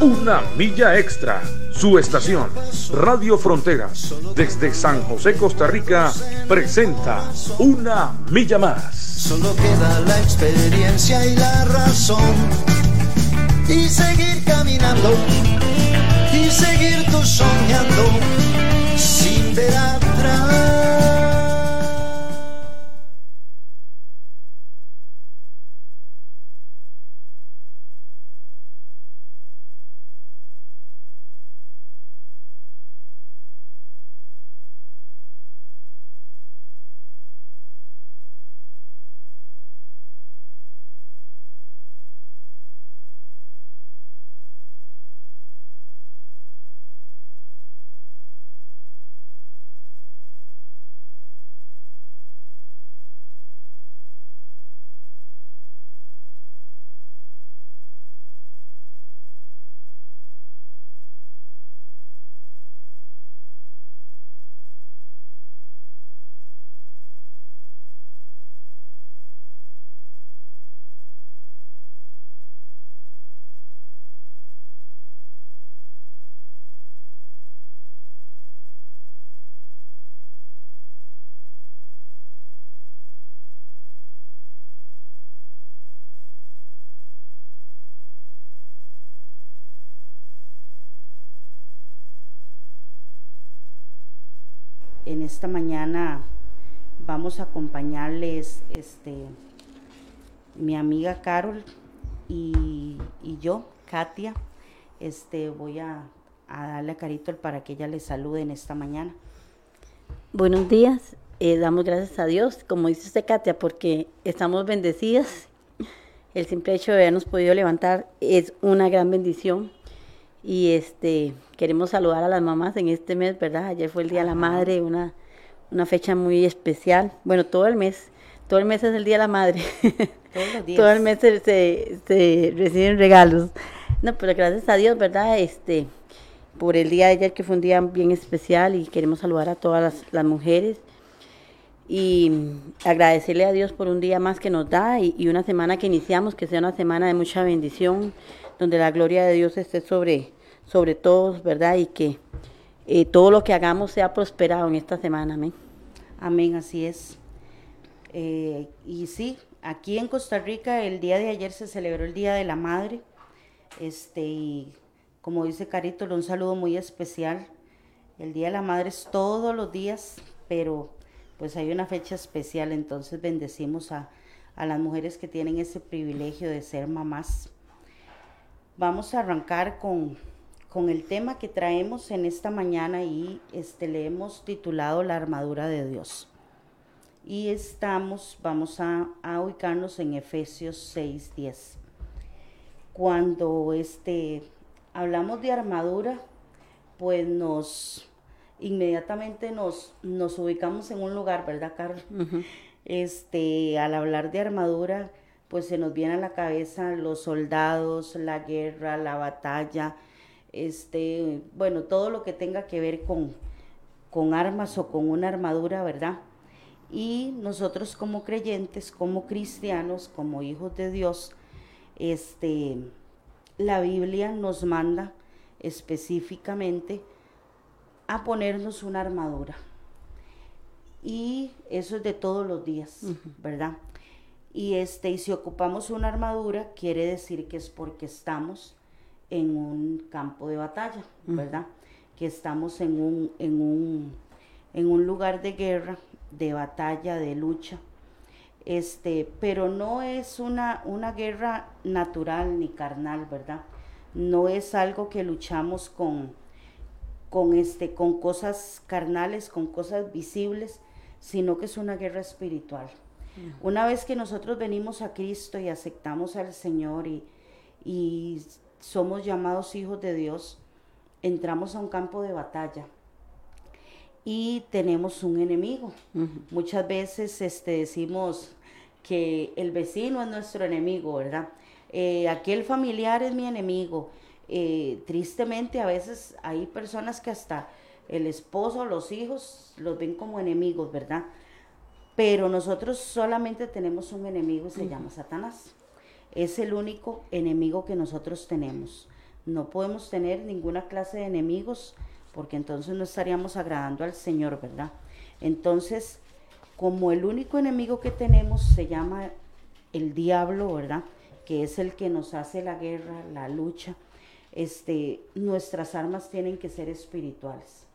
una milla extra. Su estación, Radio Fronteras, desde San José, Costa Rica, presenta Una Milla Más. Solo queda la experiencia y la razón. Y seguir caminando, y seguir tú soñando, sin ver atrás. Esta mañana vamos a acompañarles este, mi amiga Carol y, y yo, Katia. Este, voy a, a, darle a Carito para que ella les salude en esta mañana. Buenos días, eh, damos gracias a Dios, como dice usted Katia, porque estamos bendecidas. El simple hecho de habernos podido levantar es una gran bendición. Y este queremos saludar a las mamás en este mes, ¿verdad? Ayer fue el Día de la Madre, una, una fecha muy especial. Bueno, todo el mes, todo el mes es el Día de la Madre. Todos los días. todo el mes se, se, se, reciben regalos. No, pero gracias a Dios, ¿verdad? Este, por el día de ayer que fue un día bien especial y queremos saludar a todas las, las mujeres y agradecerle a Dios por un día más que nos da y, y, una semana que iniciamos, que sea una semana de mucha bendición, donde la gloria de Dios esté sobre, sobre todos, ¿verdad? Y que eh, todo lo que hagamos sea prosperado en esta semana, amén. Amén, así es. Eh, y sí, aquí en Costa Rica el día de ayer se celebró el Día de la Madre, este, y como dice Carito, un saludo muy especial. El Día de la Madre es todos los días, pero pues hay una fecha especial, entonces bendecimos a, a las mujeres que tienen ese privilegio de ser mamás. Vamos a arrancar con, con el tema que traemos en esta mañana y este, le hemos titulado La armadura de Dios. Y estamos, vamos a, a ubicarnos en Efesios 6, 10. Cuando este, hablamos de armadura, pues nos inmediatamente nos, nos ubicamos en un lugar, ¿verdad, Carlos? Uh -huh. Este, al hablar de armadura, pues se nos viene a la cabeza los soldados, la guerra, la batalla, este, bueno, todo lo que tenga que ver con, con armas o con una armadura, ¿verdad? Y nosotros como creyentes, como cristianos, como hijos de Dios, este, la Biblia nos manda específicamente a ponernos una armadura. Y eso es de todos los días, uh -huh. ¿verdad? Y este, y si ocupamos una armadura, quiere decir que es porque estamos en un campo de batalla, ¿verdad? Que estamos en un, en un, en un lugar de guerra, de batalla, de lucha. Este, pero no es una, una guerra natural ni carnal, ¿verdad? No es algo que luchamos con, con, este, con cosas carnales, con cosas visibles, sino que es una guerra espiritual. Uh -huh. Una vez que nosotros venimos a Cristo y aceptamos al Señor y, y somos llamados hijos de Dios, entramos a un campo de batalla. y tenemos un enemigo. Muchas veces este, decimos que el vecino es nuestro enemigo, ¿verdad? Eh, aquel familiar es mi enemigo. Eh, tristemente a veces hay personas que hasta el esposo los hijos los ven como enemigos, ¿verdad? Pero nosotros solamente tenemos un enemigo y se llama Satanás. Es el único enemigo que nosotros tenemos. No podemos tener ninguna clase de enemigos porque entonces no estaríamos agradando al Señor, ¿verdad? Entonces, como el único enemigo que tenemos se llama el diablo, ¿verdad? Que es el que nos hace la guerra, la lucha. Este, nuestras armas tienen que ser espirituales.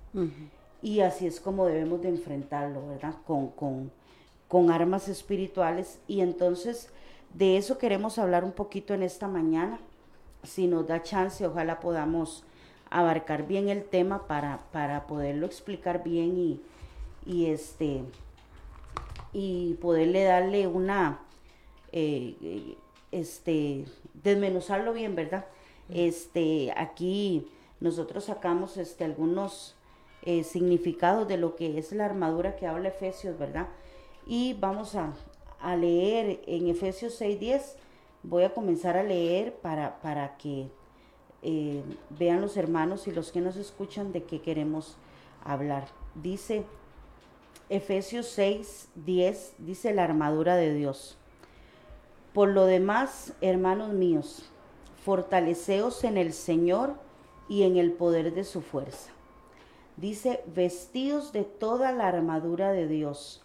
Y así es como debemos de enfrentarlo, ¿verdad? Con, con, con armas espirituales. Y entonces de eso queremos hablar un poquito en esta mañana. Si nos da chance, ojalá podamos abarcar bien el tema para, para poderlo explicar bien y, y, este, y poderle darle una, eh, este, desmenuzarlo bien, ¿verdad? Este, aquí nosotros sacamos este, algunos eh, significados de lo que es la armadura que habla Efesios, ¿verdad? Y vamos a, a leer en Efesios 6.10, voy a comenzar a leer para, para que eh, vean los hermanos y los que nos escuchan de qué queremos hablar. Dice Efesios 6, 10, dice la armadura de Dios. Por lo demás, hermanos míos, fortaleceos en el Señor y en el poder de su fuerza. Dice, vestidos de toda la armadura de Dios,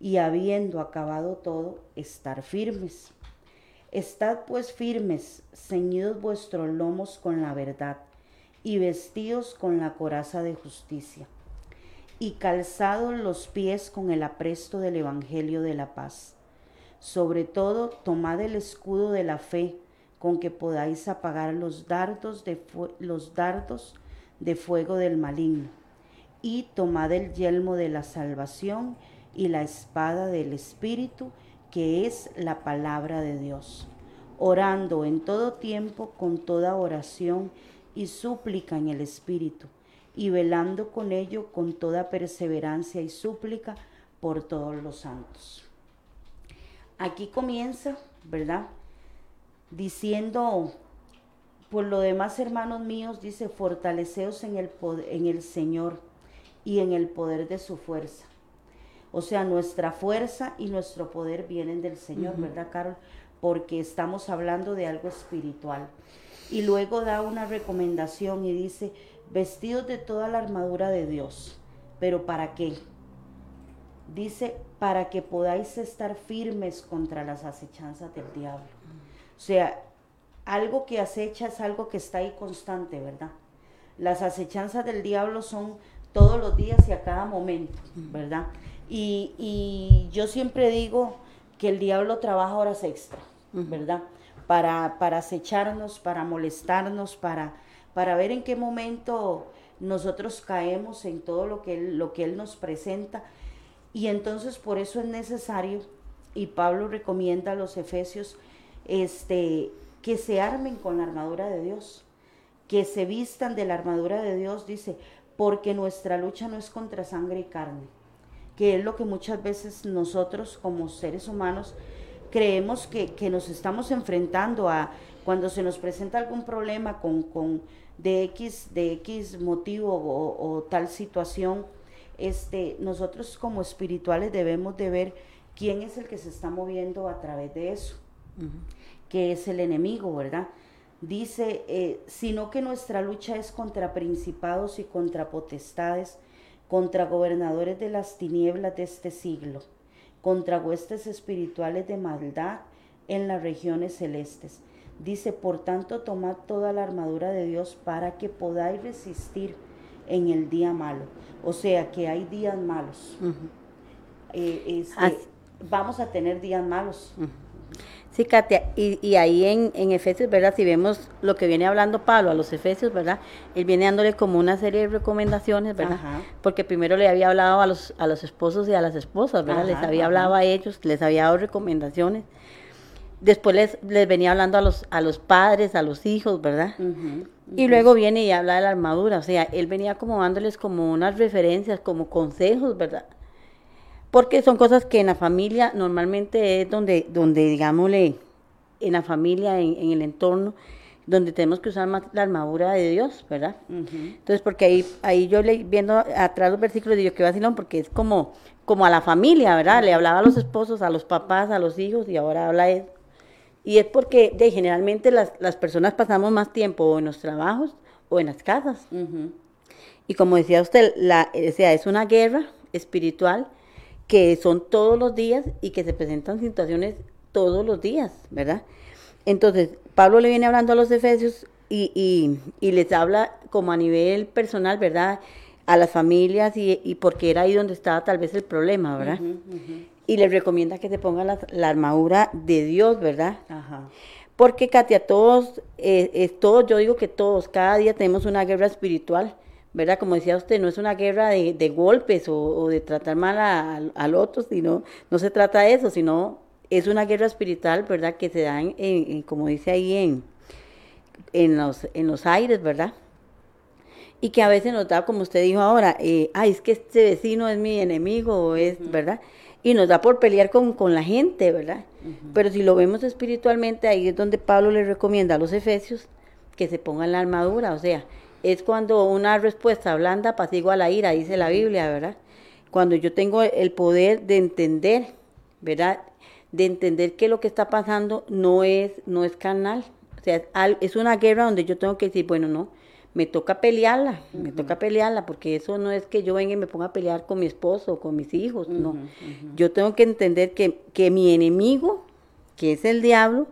y habiendo acabado todo, estar firmes. Estad pues firmes, ceñidos vuestros lomos con la verdad, y vestidos con la coraza de justicia, y calzados los pies con el apresto del Evangelio de la paz. Sobre todo, tomad el escudo de la fe, con que podáis apagar los dardos de, los dardos de fuego del maligno, y tomad el yelmo de la salvación y la espada del Espíritu, que es la palabra de Dios, orando en todo tiempo con toda oración y súplica en el Espíritu, y velando con ello con toda perseverancia y súplica por todos los santos. Aquí comienza, ¿verdad? Diciendo, por lo demás, hermanos míos, dice, fortaleceos en el, en el Señor y en el poder de su fuerza o sea, nuestra fuerza y nuestro poder vienen del Señor, ¿verdad, Carol? Porque estamos hablando de algo espiritual. Y luego da una recomendación y dice, vestidos de toda la armadura de Dios. ¿Pero para qué? Dice, para que podáis estar firmes contra las acechanzas del diablo. O sea, algo que acecha es algo que está ahí constante, ¿verdad? Las acechanzas del diablo son todos los días y a cada momento, ¿verdad? Y, yo siempre digo que el diablo trabaja horas extra, ¿verdad? Para, para acecharnos, para molestarnos, para, para ver en qué momento nosotros caemos en todo lo que, él, lo que Él nos presenta. Y entonces por eso es necesario, y Pablo recomienda a los efesios, este, que se armen con la armadura de Dios, que se vistan de la armadura de Dios, dice, porque nuestra lucha no es contra sangre y carne, que es lo que muchas veces nosotros como seres humanos creemos que, nos estamos enfrentando a cuando se nos presenta algún problema con, con de X, de X motivo o, tal situación, este, nosotros como espirituales debemos de ver quién es el que se está moviendo a través de eso, que es el enemigo, ¿verdad? Dice, eh, sino que nuestra lucha es contra principados y contra potestades, contra gobernadores de las tinieblas de este siglo, contra huestes espirituales de maldad en las regiones celestes. Dice, por tanto, tomad toda la armadura de Dios para que podáis resistir en el día malo. O sea que hay días malos. Eh, este, vamos a tener días malos. Sí, Katia, y, y ahí en, en Efesios, ¿verdad? Si vemos lo que viene hablando Pablo a los Efesios, ¿verdad? Él viene dándole como una serie de recomendaciones, ¿verdad? Ajá. Porque primero le había hablado a los, a los esposos y a las esposas, ¿verdad? les había ajá. hablado a ellos, les había dado recomendaciones. Después les, les venía hablando a los, a los padres, a los hijos, ¿verdad? Y luego viene y habla de la armadura, o sea, él venía como dándoles como unas referencias, como consejos, ¿verdad? Porque son cosas que en la familia normalmente es donde, donde digámosle, en la familia, en, en el entorno, donde tenemos que usar más la armadura de Dios, ¿verdad? Entonces, porque ahí, ahí yo le, viendo atrás los versículos, digo que vacilón, porque es como, como a la familia, ¿verdad? Le hablaba a los esposos, a los papás, a los hijos, y ahora habla él. Y es porque de, generalmente las, las personas pasamos más tiempo o en los trabajos o en las casas. Y como decía usted, la, o sea, es una guerra espiritual que son todos los días y que se presentan situaciones todos los días, ¿verdad? Entonces, Pablo le viene hablando a los efesios y, y- y les habla como a nivel personal, ¿verdad? A las familias y, y porque era ahí donde estaba tal vez el problema, ¿verdad? Y les recomienda que se pongan la, la armadura de Dios, ¿verdad? Ajá. Porque, Katia, todos, eh, es todos, yo digo que todos, cada día tenemos una guerra espiritual, ¿verdad? Como decía usted, no es una guerra de, de golpes o, o de tratar mal a- al- otro, sino, no se trata de eso, sino es una guerra espiritual, ¿verdad? Que se da, en, como dice ahí, en, en, los, en los aires, ¿verdad? Y que a veces nos da, como usted dijo ahora, eh, ay, es que este vecino es mi enemigo, es, ¿verdad? Y nos da por pelear con, con la gente, ¿verdad? Pero si lo vemos espiritualmente, ahí es donde Pablo le recomienda a los efesios que se pongan la armadura, o sea, es cuando una respuesta blanda apacigua la ira, dice la Biblia, ¿verdad? Cuando yo tengo el poder de entender, ¿verdad? De entender que lo que está pasando no es, no es carnal, o sea, es, una guerra donde yo tengo que decir, bueno, no, me toca pelearla, me toca pelearla, porque eso no es que yo venga y me ponga a pelear con mi esposo o con mis hijos, no. Yo tengo que entender que, que mi enemigo, que es el diablo,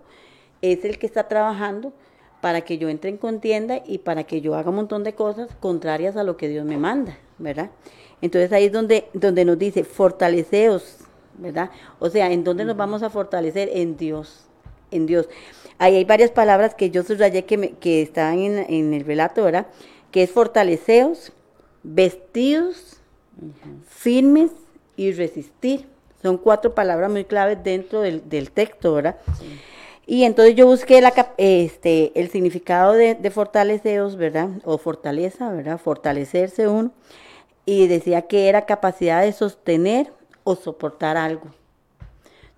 es el que está trabajando para que yo entre en contienda y para que yo haga un montón de cosas contrarias a lo que Dios me manda, ¿verdad? Entonces ahí es donde, donde nos dice, fortaleceos, ¿verdad? O sea, ¿en dónde nos vamos a fortalecer? En Dios, en Dios. Ahí hay varias palabras que yo subrayé que, me- que están en, en el relato, ¿verdad? Que es fortaleceos, vestidos, firmes y resistir. Son cuatro palabras muy claves dentro del, del texto, ¿verdad? Y entonces yo busqué la, este, el significado de, de fortaleceos, ¿verdad? O fortaleza, ¿verdad? Fortalecerse uno. Y decía que era capacidad de sostener o soportar algo.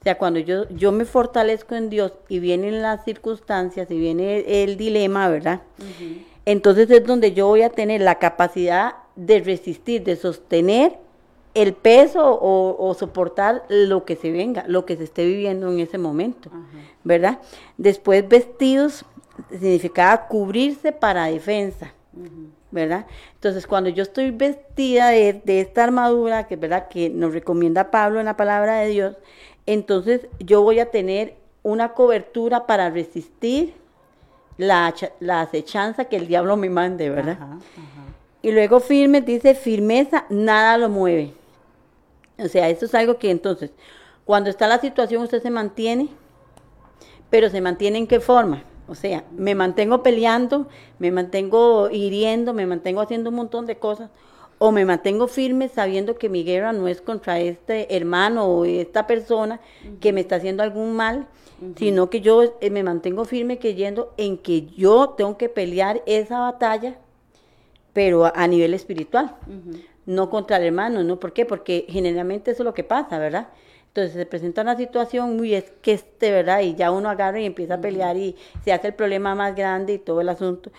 O sea, cuando yo, yo me fortalezco en Dios y vienen las circunstancias y viene el, dilema, ¿verdad? Entonces es donde yo voy a tener la capacidad de resistir, de sostener el peso o, o soportar lo que se venga, lo que se esté viviendo en ese momento, ¿verdad? Después vestidos significaba cubrirse para defensa, ¿verdad? Entonces cuando yo estoy vestida de, de esta armadura, que es verdad que nos recomienda Pablo en la palabra de Dios, entonces yo voy a tener una cobertura para resistir la, la acechanza que el diablo me mande, ¿verdad? Ajá. Y luego firme, dice firmeza, nada lo mueve. O sea, eso es algo que entonces, cuando está la situación, usted se mantiene, pero se mantiene en qué forma. O sea, me mantengo peleando, me mantengo hiriendo, me mantengo haciendo un montón de cosas, o me mantengo firme sabiendo que mi guerra no es contra este hermano o esta persona que me está haciendo algún mal, sino que yo eh, me mantengo firme creyendo en que yo tengo que pelear esa batalla pero a, a nivel espiritual, no contra el hermano, ¿no? ¿Por qué? Porque generalmente eso es lo que pasa, ¿verdad? Entonces se presenta una situación muy es que este, ¿verdad? Y ya uno agarra y empieza a pelear y se hace el problema más grande y todo el asunto.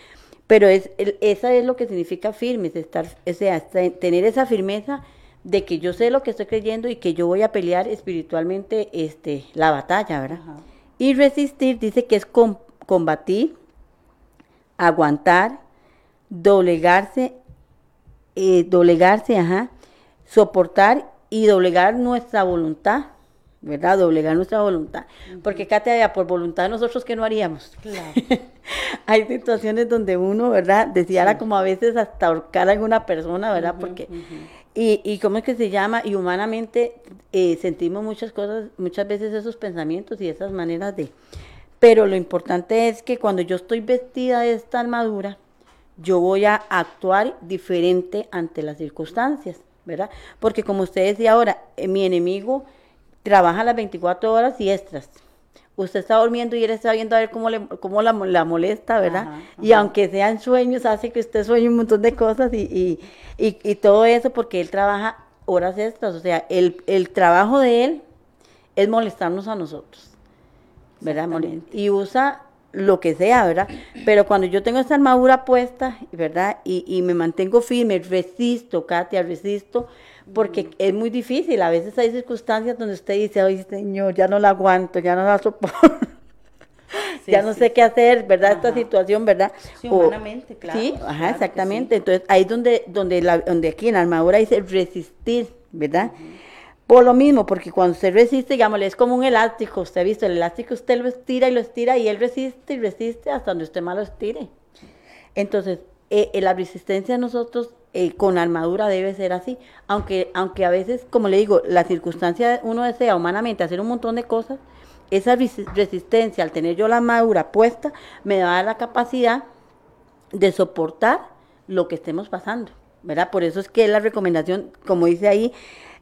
Pero es, el- esa es lo que significa firmes, estar, o sea, tener esa firmeza de que yo sé lo que estoy creyendo y que yo voy a pelear espiritualmente este, la batalla, ¿verdad? Ajá. Y resistir dice que es com- combatir, aguantar, doblegarse, eh, doblegarse, ajá, soportar y doblegar nuestra voluntad, ¿verdad? Doblegar nuestra voluntad. Porque, Katia, por voluntad nosotros, ¿qué no haríamos? Claro. Hay situaciones donde uno, ¿verdad? Deseara como a veces hasta ahorcar a alguna persona, ¿verdad? Porque, y, y cómo es que se llama, y humanamente eh, sentimos muchas cosas, muchas veces esos pensamientos y esas maneras de... Pero lo importante es que cuando yo estoy vestida de esta armadura, yo voy a actuar diferente ante las circunstancias, ¿verdad? Porque como usted decía ahora, eh, mi enemigo trabaja las 24 horas y extras. Usted está durmiendo y él está viendo a ver cómo, le, cómo la, la molesta, ¿verdad? Y aunque sean sueños, hace que usted sueñe un montón de cosas y, y, y, y todo eso porque él trabaja horas extras. O sea, el, el trabajo de él es molestarnos a nosotros, ¿verdad? Y usa lo que sea, ¿verdad? Pero cuando yo tengo esta armadura puesta, ¿verdad? Y, y me mantengo firme, resisto, Katia, resisto, porque es muy difícil. A veces hay circunstancias donde usted dice, ay, señor, ya no la aguanto, ya no la soporto. ya no sé qué hacer, ¿verdad? Esta situación, ¿verdad? Sí, humanamente, claro. Sí, ajá, exactamente. Entonces, ahí es donde, donde, la, donde aquí en la armadura dice resistir, ¿verdad? Por lo mismo, porque cuando usted resiste, digamos, es como un elástico, usted ha visto, el elástico usted lo estira y lo estira y él resiste y resiste hasta donde usted más lo estire. Entonces, eh, la resistencia de nosotros eh, con armadura debe ser así, aunque, aunque a veces, como le digo, la circunstancia uno desea humanamente hacer un montón de cosas, esa resistencia al tener yo la armadura puesta me da la capacidad de soportar lo que estemos pasando, ¿verdad? Por eso es que la recomendación, como dice ahí,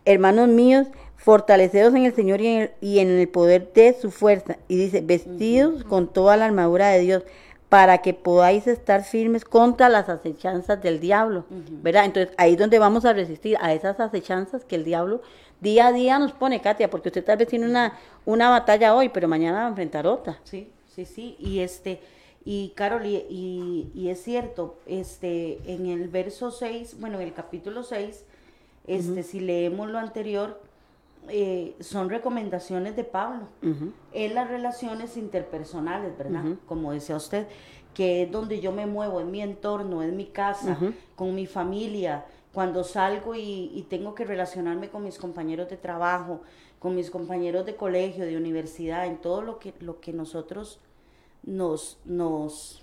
hermanos míos, fortalecedos en el Señor y en el, y en el poder de su fuerza. Y dice, vestidos con toda la armadura de Dios para que podáis estar firmes contra las acechanzas del diablo, ¿verdad? Entonces ahí es donde vamos a resistir a esas acechanzas que el diablo día a día nos pone, Katia, porque usted tal vez tiene una, una batalla hoy, pero mañana va a enfrentar otra. Sí, sí, sí, y este, y Carol, y, y, es cierto, este, en el verso 6, bueno, en el capítulo 6, este, si leemos lo anterior, eh, son recomendaciones de Pablo en las relaciones interpersonales, ¿verdad? Como decía usted, que es donde yo me muevo, en mi entorno, en mi casa, con mi familia, cuando salgo y, tengo que relacionarme con mis compañeros de trabajo, con mis compañeros de colegio, de universidad, en todo lo que, lo que nosotros nos, nos,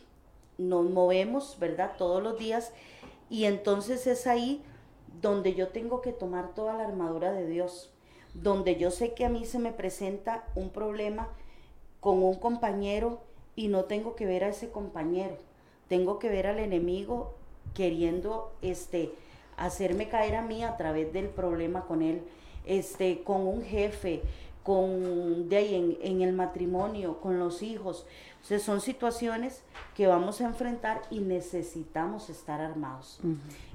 nos movemos, ¿verdad? Todos los días. Y entonces es ahí donde yo tengo que tomar toda la armadura de Dios donde yo sé que a mí se me presenta un problema con un compañero y no tengo que ver a ese compañero, tengo que ver al enemigo queriendo este hacerme caer a mí a través del problema con él, este con un jefe, con de ahí en, el matrimonio, con los hijos. Son situaciones que vamos a enfrentar y necesitamos estar armados.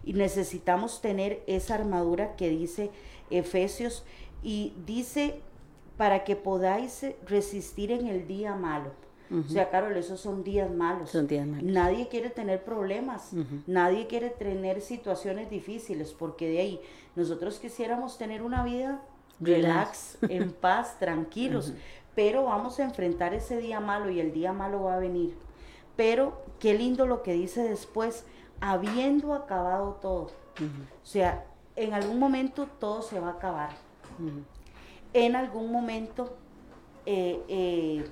Y necesitamos tener esa armadura que dice Efesios y dice para que podáis resistir en el día malo. O sea, Carol, esos son días malos. Son días malos. Nadie quiere tener problemas, nadie quiere tener situaciones difíciles, porque de ahí nosotros quisiéramos tener una vida relax, en paz, tranquilos, pero vamos a enfrentar ese día malo y el día malo va a venir. Pero qué lindo lo que dice después, habiendo acabado todo. O sea, en algún momento todo se va a acabar en algún momento, eh, eh,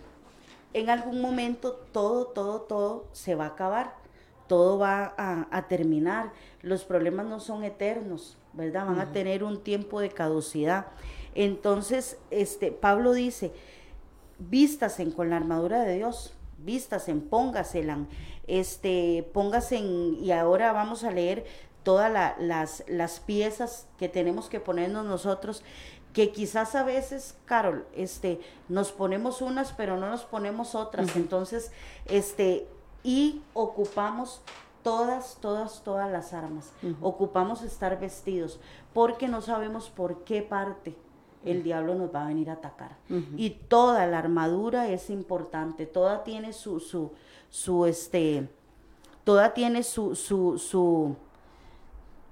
en algún momento todo, todo, todo se va a acabar, todo va a, terminar. Los problemas no son eternos, ¿verdad? Van a tener un tiempo de caducidad. Entonces, este, Pablo dice, vístasen con la armadura de Dios, vístasen, póngasela, este, póngasen, y ahora vamos a leer todas las, las piezas que tenemos que ponernos nosotros que quizás a veces, Carol, este, nos ponemos unas, pero no nos ponemos otras. Entonces, este, y ocupamos todas, todas, todas las armas. Ocupamos estar vestidos, porque no sabemos por qué parte el diablo nos va a venir a atacar. Y toda la armadura es importante, toda tiene su, su, su, este, toda tiene su, su, su,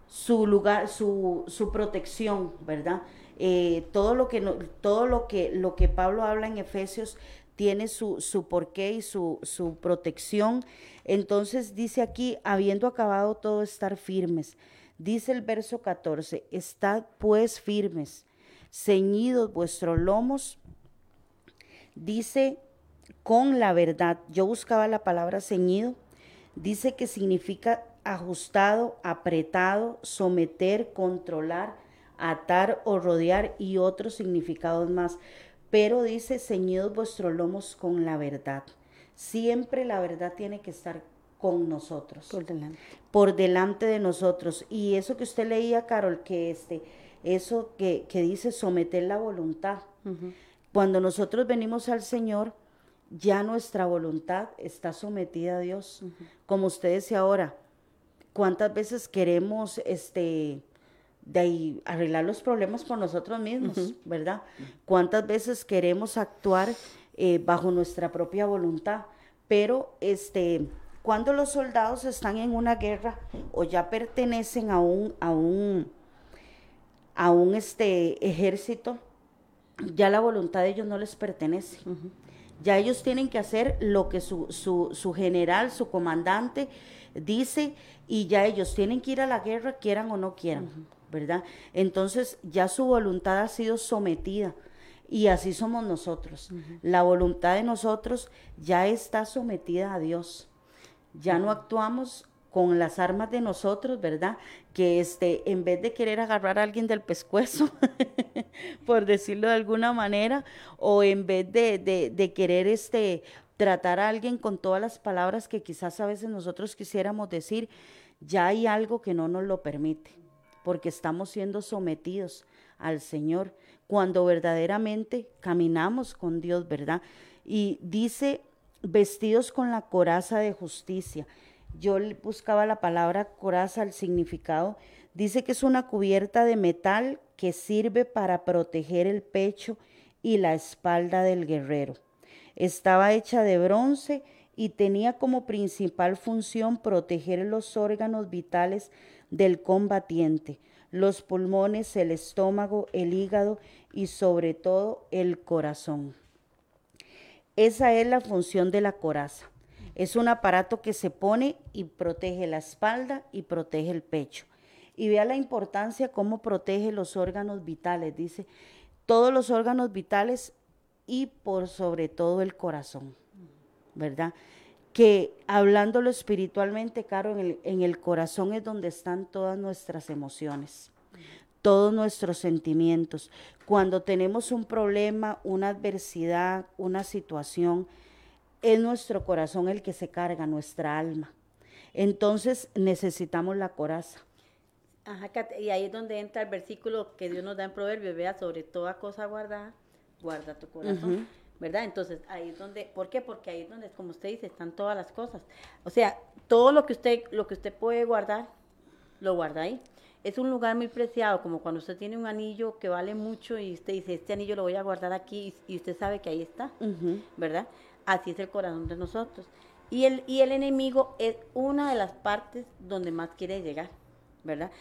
su lugar, su, su protección, ¿verdad? Eh, todo lo que todo lo que lo que Pablo habla en Efesios tiene su, su porqué y su, su protección. Entonces dice aquí, habiendo acabado todo, estar firmes. Dice el verso 14, estad pues firmes, ceñidos vuestros lomos, dice con la verdad. Yo buscaba la palabra ceñido, dice que significa ajustado, apretado, someter, controlar, atar o rodear y otros significados más. Pero dice, ceñidos vuestros lomos con la verdad. Siempre la verdad tiene que estar con nosotros. Por delante. Por delante de nosotros. Y eso que usted leía, Carol, que este, eso que, que dice someter la voluntad. Cuando nosotros venimos al Señor, ya nuestra voluntad está sometida a Dios. Como usted decía ahora, ¿cuántas veces queremos este de ahí, arreglar los problemas por nosotros mismos, verdad? ¿Cuántas veces queremos actuar eh, bajo nuestra propia voluntad? Pero este, cuando los soldados están en una guerra o ya pertenecen a un, a un, a un este, ejército, ya la voluntad de ellos no les pertenece. Ya ellos tienen que hacer lo que su, su, su, general, su comandante dice y ya ellos tienen que ir a la guerra, quieran o no quieran, ¿verdad? Entonces ya su voluntad ha sido sometida y así somos nosotros. La voluntad de nosotros ya está sometida a Dios. Ya no actuamos con las armas de nosotros, ¿verdad? Que este, en vez de querer agarrar a alguien del pescuezo, por decirlo de alguna manera, o en vez de, de, querer este, tratar a alguien con todas las palabras que quizás a veces nosotros quisiéramos decir, ya hay algo que no nos lo permite, porque estamos siendo sometidos al Señor cuando verdaderamente caminamos con Dios, ¿verdad? Y dice, vestidos con la coraza de justicia yo buscaba la palabra coraza, el significado. Dice que es una cubierta de metal que sirve para proteger el pecho y la espalda del guerrero. Estaba hecha de bronce y tenía como principal función proteger los órganos vitales del combatiente, los pulmones, el estómago, el hígado y sobre todo el corazón. Esa es la función de la coraza. Es un aparato que se pone y protege la espalda y protege el pecho. Y vea la importancia cómo protege los órganos vitales. Dice, todos los órganos vitales y por sobre todo el corazón, ¿verdad? Que hablándolo espiritualmente, Caro, en el, en el corazón es donde están todas nuestras emociones, todos nuestros sentimientos. Cuando tenemos un problema, una adversidad, una situación, es nuestro corazón el que se carga, nuestra alma. Entonces necesitamos la coraza. Ajá, y ahí es donde entra el versículo que Dios nos da en Proverbios, vea, sobre toda cosa guardada, guarda tu corazón, ¿verdad? Entonces, ahí es donde, ¿por qué? Porque ahí es donde, como usted dice, están todas las cosas. O sea, todo lo que usted, lo que usted puede guardar, lo guarda ahí. Es un lugar muy preciado, como cuando usted tiene un anillo que vale mucho y usted dice, este anillo lo voy a guardar aquí y, usted sabe que ahí está, ¿verdad? Así es el corazón de nosotros. Y el, y el enemigo es una de las partes donde más quiere llegar, ¿verdad?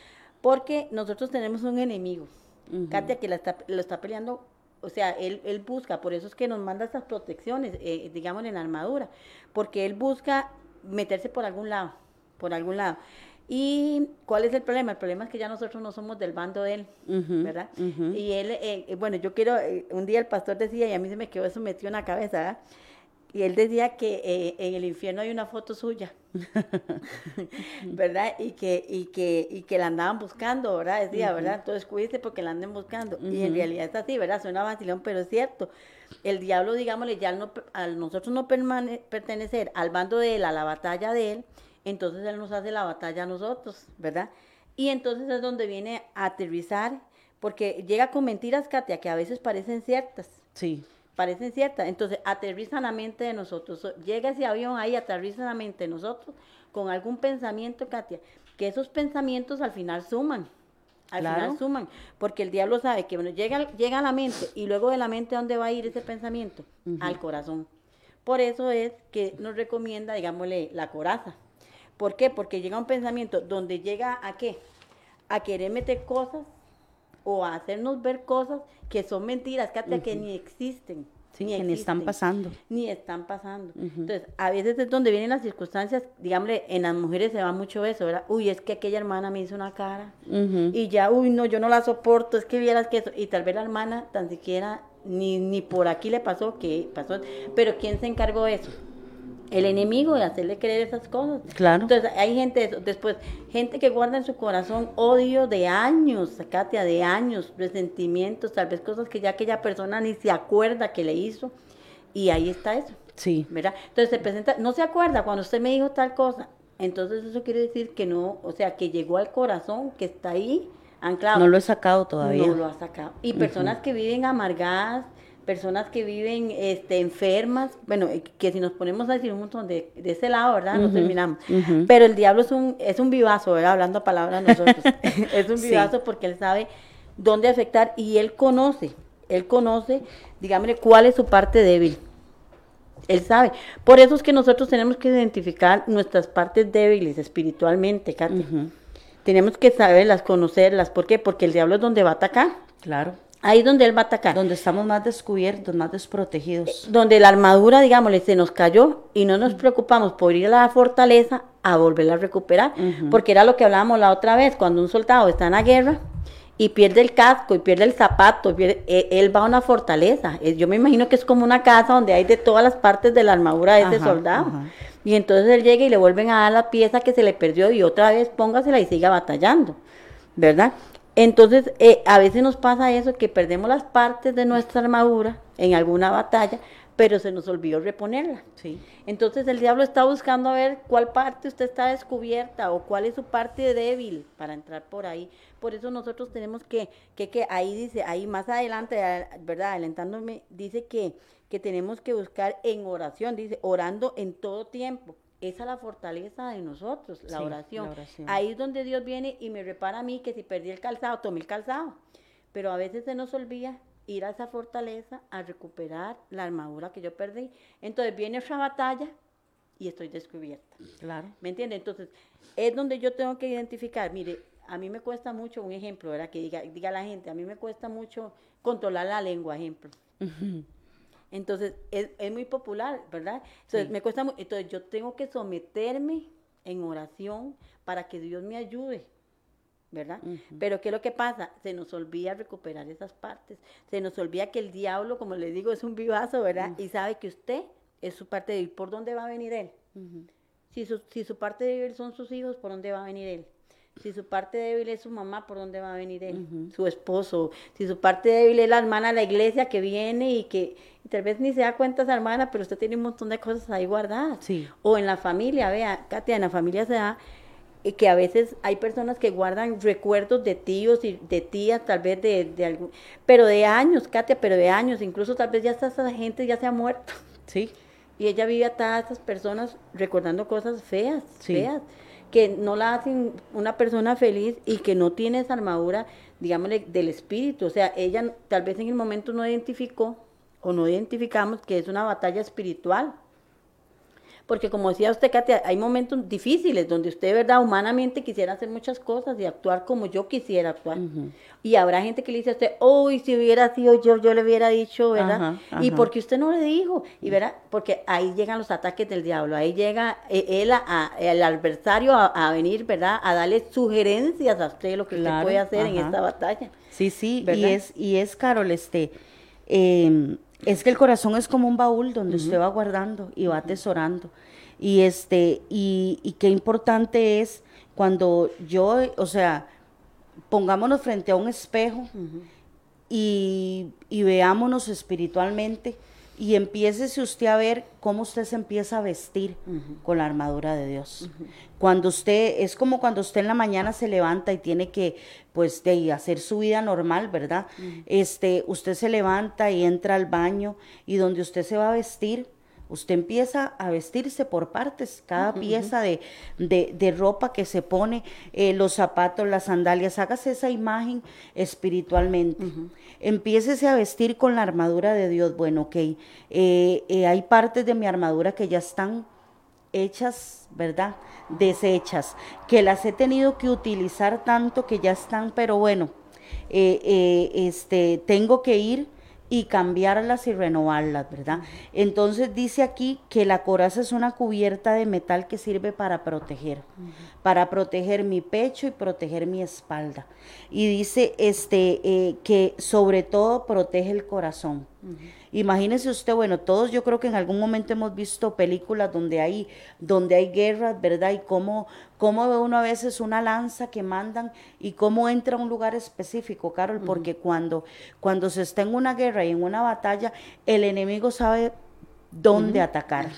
Porque nosotros tenemos un enemigo, Katia, que lo está peleando, o sea, él, él busca, por eso es que nos manda estas protecciones, eh, digamos, en la armadura, porque él busca meterse por algún lado, por algún lado. ¿Y cuál es el problema? El problema es que ya nosotros no somos del bando de él, ¿verdad? Y él, eh, bueno, yo quiero, eh, un día el pastor decía, y a mí se me quedó eso metido en la cabeza, ¿verdad? Y él decía que eh, en el infierno hay una foto suya, ¿verdad? Y que, y, que, y que la andaban buscando, ¿verdad? Decía, ¿verdad? Entonces cuídese porque la anden buscando. Y en realidad es así, ¿verdad? Suena vacilón, pero es cierto. El diablo, digámosle, ya al, no, al nosotros no pertenecer al bando de él, a la batalla de él, entonces él nos hace la batalla a nosotros, ¿verdad? Y entonces es donde viene a aterrizar, porque llega con mentiras, Katia, que a veces parecen ciertas. Sí parecen ciertas. Entonces, aterriza la mente de nosotros. Llega ese avión ahí, aterriza la mente de nosotros con algún pensamiento, Katia, que esos pensamientos al final suman. Al final suman, porque el diablo sabe que bueno, llega, llega a la mente y luego de la mente, ¿a dónde va a ir ese pensamiento? Al corazón. Por eso es que nos recomienda, digámosle, la coraza. ¿Por qué? Porque llega un pensamiento donde llega a qué? A querer meter cosas o a hacernos ver cosas que son mentiras, que, que ni existen, Sí, que ni están pasando. Ni están pasando. Entonces, a veces es donde vienen las circunstancias, digámosle, en las mujeres se va mucho eso, ¿verdad? Uy, es que aquella hermana me hizo una cara y ya, uy, no, yo no la soporto, es que vieras que eso, y tal vez la hermana tan siquiera ni, ni por aquí le pasó, que pasó, pero ¿quién se encargó de eso? El enemigo de hacerle creer esas cosas. Claro. Entonces hay gente, después, gente que guarda en su corazón odio de años, Katia, de años, resentimientos, tal vez cosas que ya aquella persona ni se acuerda que le hizo. Y ahí está eso. Sí. ¿Verdad? Entonces se presenta, no se acuerda cuando usted me dijo tal cosa. Entonces eso quiere decir que no, o sea, que llegó al corazón, que está ahí anclado. No lo he sacado todavía. No lo ha sacado. Y personas que viven amargadas, personas que viven este, enfermas, bueno, eh, que si nos ponemos a decir un montón de, de ese lado, ¿verdad? Nos terminamos. Pero el diablo es un, es un vivazo, ¿verdad? Hablando a palabras nosotros. es un vivazo porque él sabe dónde afectar y él conoce, él conoce, digámosle, cuál es su parte débil. Él sabe. Por eso es que nosotros tenemos que identificar nuestras partes débiles espiritualmente, Katy. Tenemos que saberlas, conocerlas. ¿Por qué? Porque el diablo es donde va a atacar. Claro. Ahí es donde él va a atacar. Donde estamos más descubiertos, más desprotegidos. Eh, donde la armadura, digámosle, se nos cayó y no nos preocupamos por ir a la fortaleza a volverla a recuperar. Porque era lo que hablábamos la otra vez, cuando un soldado está en la guerra y pierde el casco y pierde el zapato, e, él va a una fortaleza. Yo me imagino que es como una casa donde hay de todas las partes de la armadura de ese soldado. Y entonces él llega y le vuelven a dar la pieza que se le perdió y otra vez póngasela y siga batallando. ¿Verdad? Entonces, eh, a veces nos pasa eso, que perdemos las partes de nuestra armadura en alguna batalla, pero se nos olvidó reponerla. Sí. Entonces el diablo está buscando a ver cuál parte usted está descubierta o cuál es su parte débil para entrar por ahí. Por eso nosotros tenemos que, que, que ahí dice, ahí más adelante, ¿verdad? Adelantándome, dice que, que tenemos que buscar en oración, dice, orando en todo tiempo esa es la fortaleza de nosotros, la, oración. Ahí es donde Dios viene y me repara a mí que si perdí el calzado, tomé el calzado. Pero a veces se nos olvida ir a esa fortaleza a recuperar la armadura que yo perdí. Entonces viene otra batalla y estoy descubierta. Claro. ¿Me entiende? Entonces, es donde yo tengo que identificar, mire, a mí me cuesta mucho, un ejemplo, ¿verdad? Que diga, diga la gente, a mí me cuesta mucho controlar la lengua, ejemplo. Entonces, es, es muy popular, ¿verdad? Entonces, me cuesta Entonces, yo tengo que someterme en oración para que Dios me ayude, ¿verdad? Pero ¿qué es lo que pasa? Se nos olvida recuperar esas partes. Se nos olvida que el diablo, como le digo, es un vivazo, ¿verdad? Y sabe que usted es su parte débil. ¿Por dónde va a venir él? si, su, si su parte débil son sus hijos, ¿por dónde va a venir él? Si su parte débil es su mamá, ¿por dónde va a venir él? Su esposo. Si su parte débil es la hermana de la iglesia que viene y que tal vez ni se da cuenta esa hermana, pero usted tiene un montón de cosas ahí guardadas. Sí. O en la familia, vea, Katia, en la familia se da y que a veces hay personas que guardan recuerdos de tíos y de tías, tal vez de, de algún, pero de años, Katia, pero de años, incluso tal vez ya esa gente ya se ha muerto. Sí. Y ella vive a todas esas personas recordando cosas feas, feas que no la hacen una persona feliz y que no tiene esa armadura, digámosle, del espíritu. O sea, ella tal vez en el momento no identificó o no identificamos que es una batalla espiritual. Porque como decía usted, Katia, hay momentos difíciles donde usted, ¿verdad? Humanamente quisiera hacer muchas cosas y actuar como yo quisiera actuar. Y habrá gente que le dice a usted, uy, si hubiera sido yo, yo le hubiera dicho, ¿verdad? Y porque usted no le dijo, y verá, porque ahí llegan los ataques del diablo, ahí llega eh, él, a, el adversario a, venir, ¿verdad? A darle sugerencias a usted lo que usted puede hacer en esta batalla. Sí, sí, y es, y es, Carol, este... Eh, es que el corazón es como un baúl donde usted va guardando y va atesorando. Y este, y, qué importante es cuando yo, o sea, pongámonos frente a un espejo y, veámonos espiritualmente y empiece usted a ver cómo usted se empieza a vestir con la armadura de Dios. Cuando usted, es como cuando usted en la mañana se levanta y tiene que, pues, de hacer su vida normal, ¿verdad? Este, usted se levanta y entra al baño y donde usted se va a vestir, usted empieza a vestirse por partes, cada pieza de, de, ropa que se pone, eh, los zapatos, las sandalias, hágase esa imagen espiritualmente. Empiécese a vestir con la armadura de Dios. Bueno, ok, eh, eh, hay partes de mi armadura que ya están hechas, ¿verdad? Deshechas, que las he tenido que utilizar tanto que ya están, pero bueno, este, tengo que ir y cambiarlas y renovarlas, ¿verdad? Entonces dice aquí que la coraza es una cubierta de metal que sirve para proteger, para proteger mi pecho y proteger mi espalda. Y dice este eh, que sobre todo protege el corazón. Imagínese usted, bueno, todos yo creo que en algún momento hemos visto películas donde hay, donde hay guerras, ¿verdad? Y cómo, cómo ve uno a veces una lanza que mandan y cómo entra a un lugar específico, Carol, porque cuando, cuando se está en una guerra y en una batalla, el enemigo sabe dónde atacar.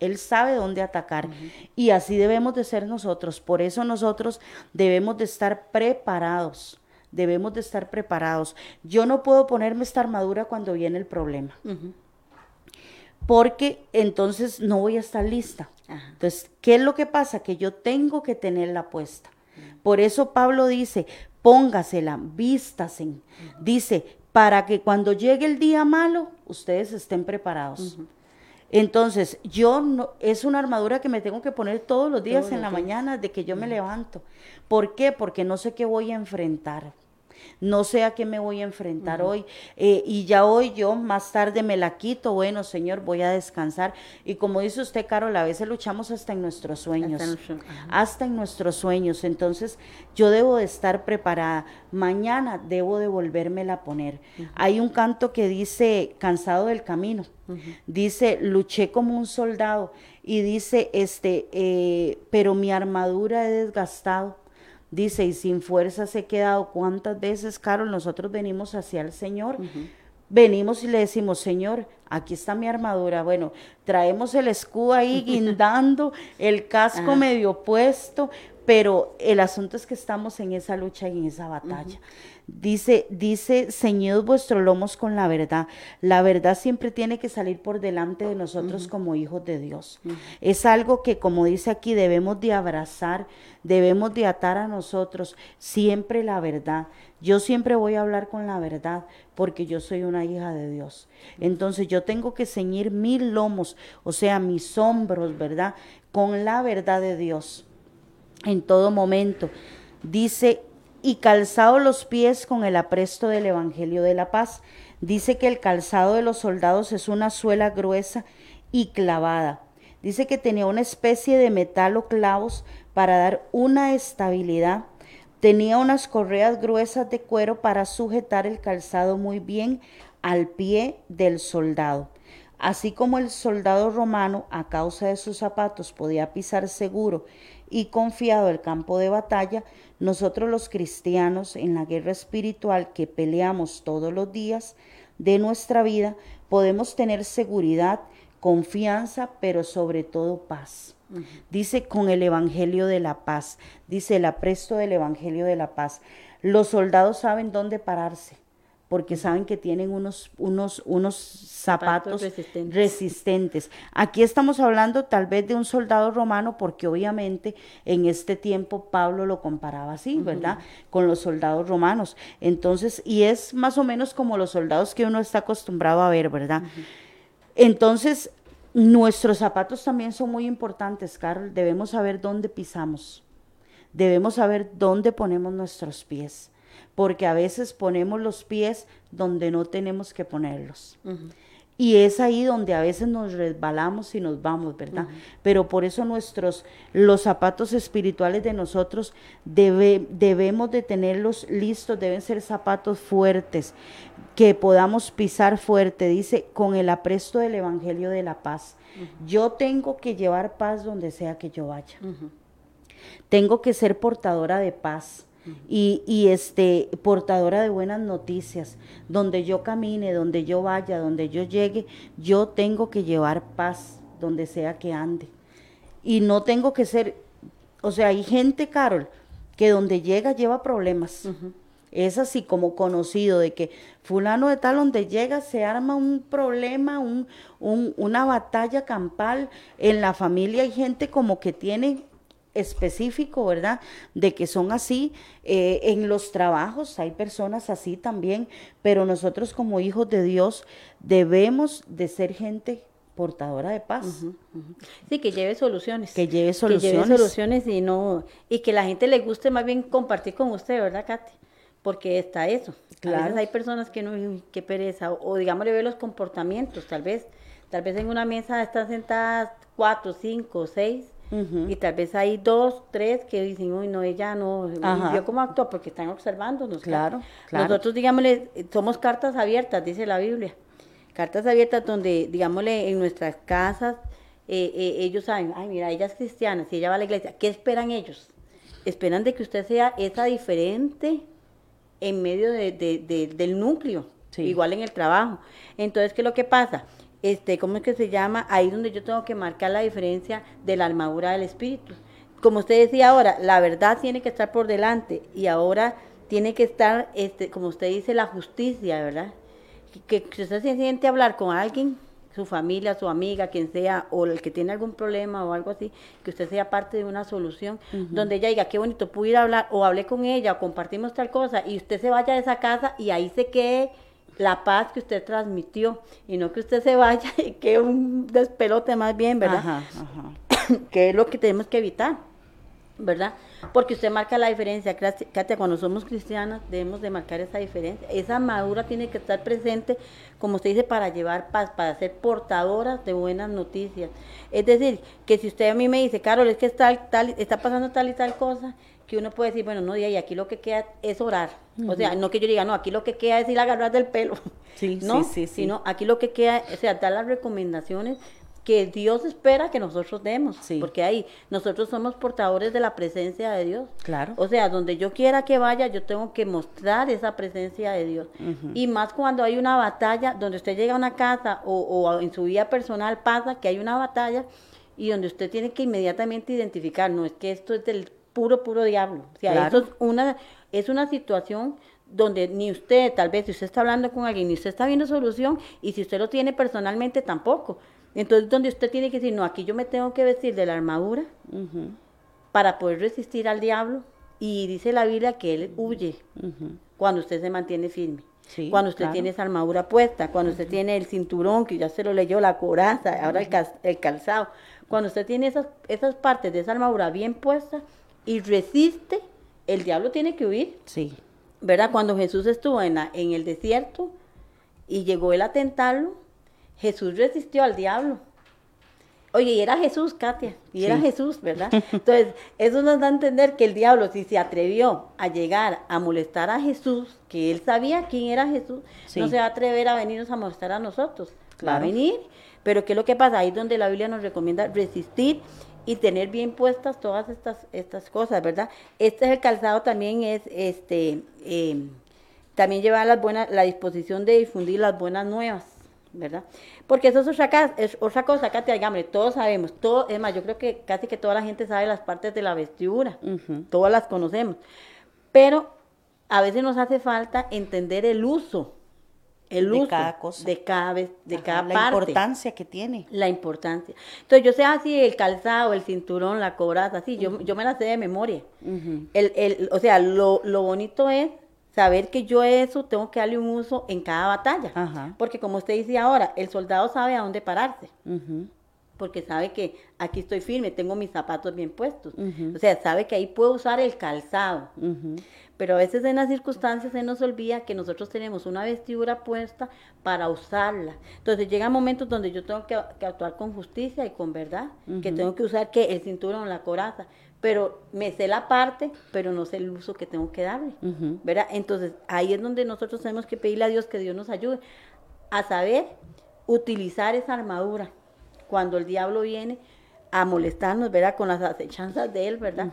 Él sabe dónde atacar y así debemos de ser nosotros. Por eso nosotros debemos de estar preparados debemos de estar preparados. Yo no puedo ponerme esta armadura cuando viene el problema. Porque entonces no voy a estar lista. Entonces, ¿qué es lo que pasa? Que yo tengo que tenerla puesta. Por eso Pablo dice, póngasela, vístasen. Dice, para que cuando llegue el día malo, ustedes estén preparados. Entonces, yo no, es una armadura que me tengo que poner todos los días en la mañana de que yo me levanto. ¿Por qué? Porque no sé qué voy a enfrentar no sé a qué me voy a enfrentar hoy. Eh, y ya hoy yo más tarde me la quito, bueno, Señor, voy a descansar. Y como dice usted, Carol, a veces luchamos hasta en nuestros sueños, hasta, en nuestros sueños. Entonces yo debo de estar preparada. Mañana debo de volvérmela a poner. Hay un canto que dice, cansado del camino. Dice, luché como un soldado. Y dice, este, eh, pero mi armadura he desgastado Dice, y sin fuerzas he quedado. ¿Cuántas veces, Carol, nosotros venimos hacia el Señor? Venimos y le decimos, Señor, aquí está mi armadura. Bueno, traemos el escudo ahí guindando, el casco medio puesto, pero el asunto es que estamos en esa lucha y en esa batalla. Dice, dice, ceñid vuestros lomos con la verdad. La verdad siempre tiene que salir por delante de nosotros como hijos de Dios. Es algo que, como dice aquí, debemos de abrazar, debemos de atar a nosotros siempre la verdad. Yo siempre voy a hablar con la verdad porque yo soy una hija de Dios. Entonces yo tengo que ceñir mil lomos, o sea, mis hombros, ¿verdad? Con la verdad de Dios en todo momento. Dice y calzado los pies con el apresto del Evangelio de la paz. Dice que el calzado de los soldados es una suela gruesa y clavada. Dice que tenía una especie de metal o clavos para dar una estabilidad. Tenía unas correas gruesas de cuero para sujetar el calzado muy bien al pie del soldado. Así como el soldado romano, a causa de sus zapatos, podía pisar seguro y confiado el campo de batalla, nosotros los cristianos en la guerra espiritual que peleamos todos los días de nuestra vida, podemos tener seguridad, confianza, pero sobre todo paz. Dice con el Evangelio de la paz, dice el apresto del Evangelio de la paz. Los soldados saben dónde pararse porque saben que tienen unos, unos, unos zapatos, resistentes. Aquí estamos hablando tal vez de un soldado romano, porque obviamente en este tiempo Pablo lo comparaba así, ¿verdad? Con los soldados romanos. Entonces, y es más o menos como los soldados que uno está acostumbrado a ver, ¿verdad? Entonces, nuestros zapatos también son muy importantes, Carol. Debemos saber dónde pisamos. Debemos saber dónde ponemos nuestros pies porque a veces ponemos los pies donde no tenemos que ponerlos. Y es ahí donde a veces nos resbalamos y nos vamos, ¿verdad? Pero por eso nuestros, los zapatos espirituales de nosotros debemos de tenerlos listos, deben ser zapatos fuertes, que podamos pisar fuerte, dice, con el apresto del Evangelio de la paz. Yo tengo que llevar paz donde sea que yo vaya. Tengo que ser portadora de paz y, y, este, portadora de buenas noticias. Donde yo camine, donde yo vaya, donde yo llegue, yo tengo que llevar paz donde sea que ande. Y no tengo que ser, o sea, hay gente, Carol, que donde llega lleva problemas. Es así como conocido de que fulano de tal donde llega se arma un problema, un, un, una batalla campal. En la familia hay gente como que tiene específico, ¿verdad? De que son así. Eh, en los trabajos hay personas así también, pero nosotros como hijos de Dios debemos de ser gente portadora de paz. Sí, que lleve soluciones. Que lleve soluciones. Que lleve soluciones y no y que la gente le guste más bien compartir con usted, ¿verdad, Katy? porque está eso. A Claro. veces hay personas que no, "Uy, qué pereza, o, o digamos le ve los comportamientos, tal vez, tal vez en una mesa están sentadas cuatro, cinco, seis, Y tal vez hay dos, tres que dicen, uy, no, ella no, vio cómo actúa, porque están observándonos. Claro, claro. Nosotros, digámosle, somos cartas abiertas, dice la Biblia. Cartas abiertas donde, digámosle, en nuestras casas, eh, eh, ellos saben, ay, mira, ella es cristiana, si ella va a la iglesia, ¿qué esperan ellos? Esperan de que usted sea esa diferente en medio de- de- de- del núcleo, Sí. igual en el trabajo. Entonces, ¿qué es lo que pasa? Este, ¿Cómo es que se llama? Ahí es donde yo tengo que marcar la diferencia de la armadura del espíritu. Como usted decía ahora, la verdad tiene que estar por delante y ahora tiene que estar, este, como usted dice, la justicia, ¿verdad? Que, que si usted se siente a hablar con alguien, su familia, su amiga, quien sea, o el que tiene algún problema o algo así, que usted sea parte de una solución, donde ella diga, qué bonito, pude ir a hablar, o hablé con ella, o compartimos tal cosa, y usted se vaya de esa casa y ahí se quede la paz que usted transmitió, y no que usted se vaya y quede un despelote más bien, ¿verdad? Ajá, ajá. que es lo que tenemos que evitar, ¿verdad? Porque usted marca la diferencia, Katia, cuando somos cristianas debemos de marcar esa diferencia. Esa madura tiene que estar presente, como usted dice, para llevar paz, para ser portadoras de buenas noticias. Es decir, que si usted a mí me dice, Carol, es que está, tal, está pasando tal y tal cosa, que uno puede decir, bueno, no, y aquí lo que queda es orar. O sea, no que yo diga, no, aquí lo que queda es ir a agarrar del pelo. Sí, no, sí, sí, sí. sino aquí lo que queda, o sea, dar las recomendaciones que Dios espera que nosotros demos, Sí. porque ahí nosotros somos portadores de la presencia de Dios. Claro. O sea, donde yo quiera que vaya, yo tengo que mostrar esa presencia de Dios. Y más cuando hay una batalla, donde usted llega a una casa o, o en su vida personal pasa que hay una batalla y donde usted tiene que inmediatamente identificar, no es que esto es del puro, puro diablo. O sea, Claro. esto es una, es una situación donde ni usted, tal vez si usted está hablando con alguien, ni usted está viendo solución, y si usted lo tiene personalmente tampoco. Entonces, donde usted tiene que decir, no, aquí yo me tengo que vestir de la armadura para poder resistir al diablo. Y dice la Biblia que él huye cuando usted se mantiene firme. Sí, cuando usted claro. tiene esa armadura puesta, cuando usted tiene el cinturón, que ya se lo leyó, la coraza, ahora el calzado. Cuando usted tiene esas, esas partes de esa armadura bien puesta y resiste, el diablo tiene que huir. Sí, ¿verdad? Cuando Jesús estuvo en, la- en el desierto y llegó él a tentarlo, Jesús resistió al diablo. Oye, y era Jesús, Katia, y era. Jesús, ¿verdad? Entonces, eso nos da a entender que el diablo, si se atrevió a llegar a molestar a Jesús, que él sabía quién era Jesús, Sí. no se va a atrever a venirnos a molestar a nosotros. Va a venir, pero ¿qué es lo que pasa? Ahí es donde la Biblia nos recomienda resistir y tener bien puestas todas estas, estas cosas, ¿verdad? Este es el calzado también es, este, eh, también lleva las buenas, la disposición de difundir las buenas nuevas, ¿verdad? Porque eso es otra, es otra cosa, Katia, digámosle, todos sabemos, todo, es más, yo creo que casi que toda la gente sabe las partes de la vestidura, todas las conocemos, pero a veces nos hace falta entender el uso, el De uso cada cosa. de cada, vez- de Ajá, cada la parte importancia que tiene. la importancia. Entonces yo sé así el calzado, el cinturón, la coraza, así, yo, yo me la sé de memoria. El, el, o sea, lo, lo bonito es saber que yo eso tengo que darle un uso en cada batalla. Ajá. Porque como usted dice ahora, el soldado sabe a dónde pararse. Ujú. Porque sabe que aquí estoy firme, tengo mis zapatos bien puestos. O sea, sabe que ahí puedo usar el calzado. Pero a veces en las circunstancias se nos olvida que nosotros tenemos una vestidura puesta para usarla. Entonces llegan momentos donde yo tengo que, que actuar con justicia y con verdad, que tengo que usar que el cinturón, la coraza, pero me sé la parte, pero no sé el uso que tengo que darle. ¿verdad? Entonces ahí es donde nosotros tenemos que pedirle a Dios que Dios nos ayude a saber utilizar esa armadura cuando el diablo viene a molestarnos, ¿verdad? Con las acechanzas de él, ¿verdad?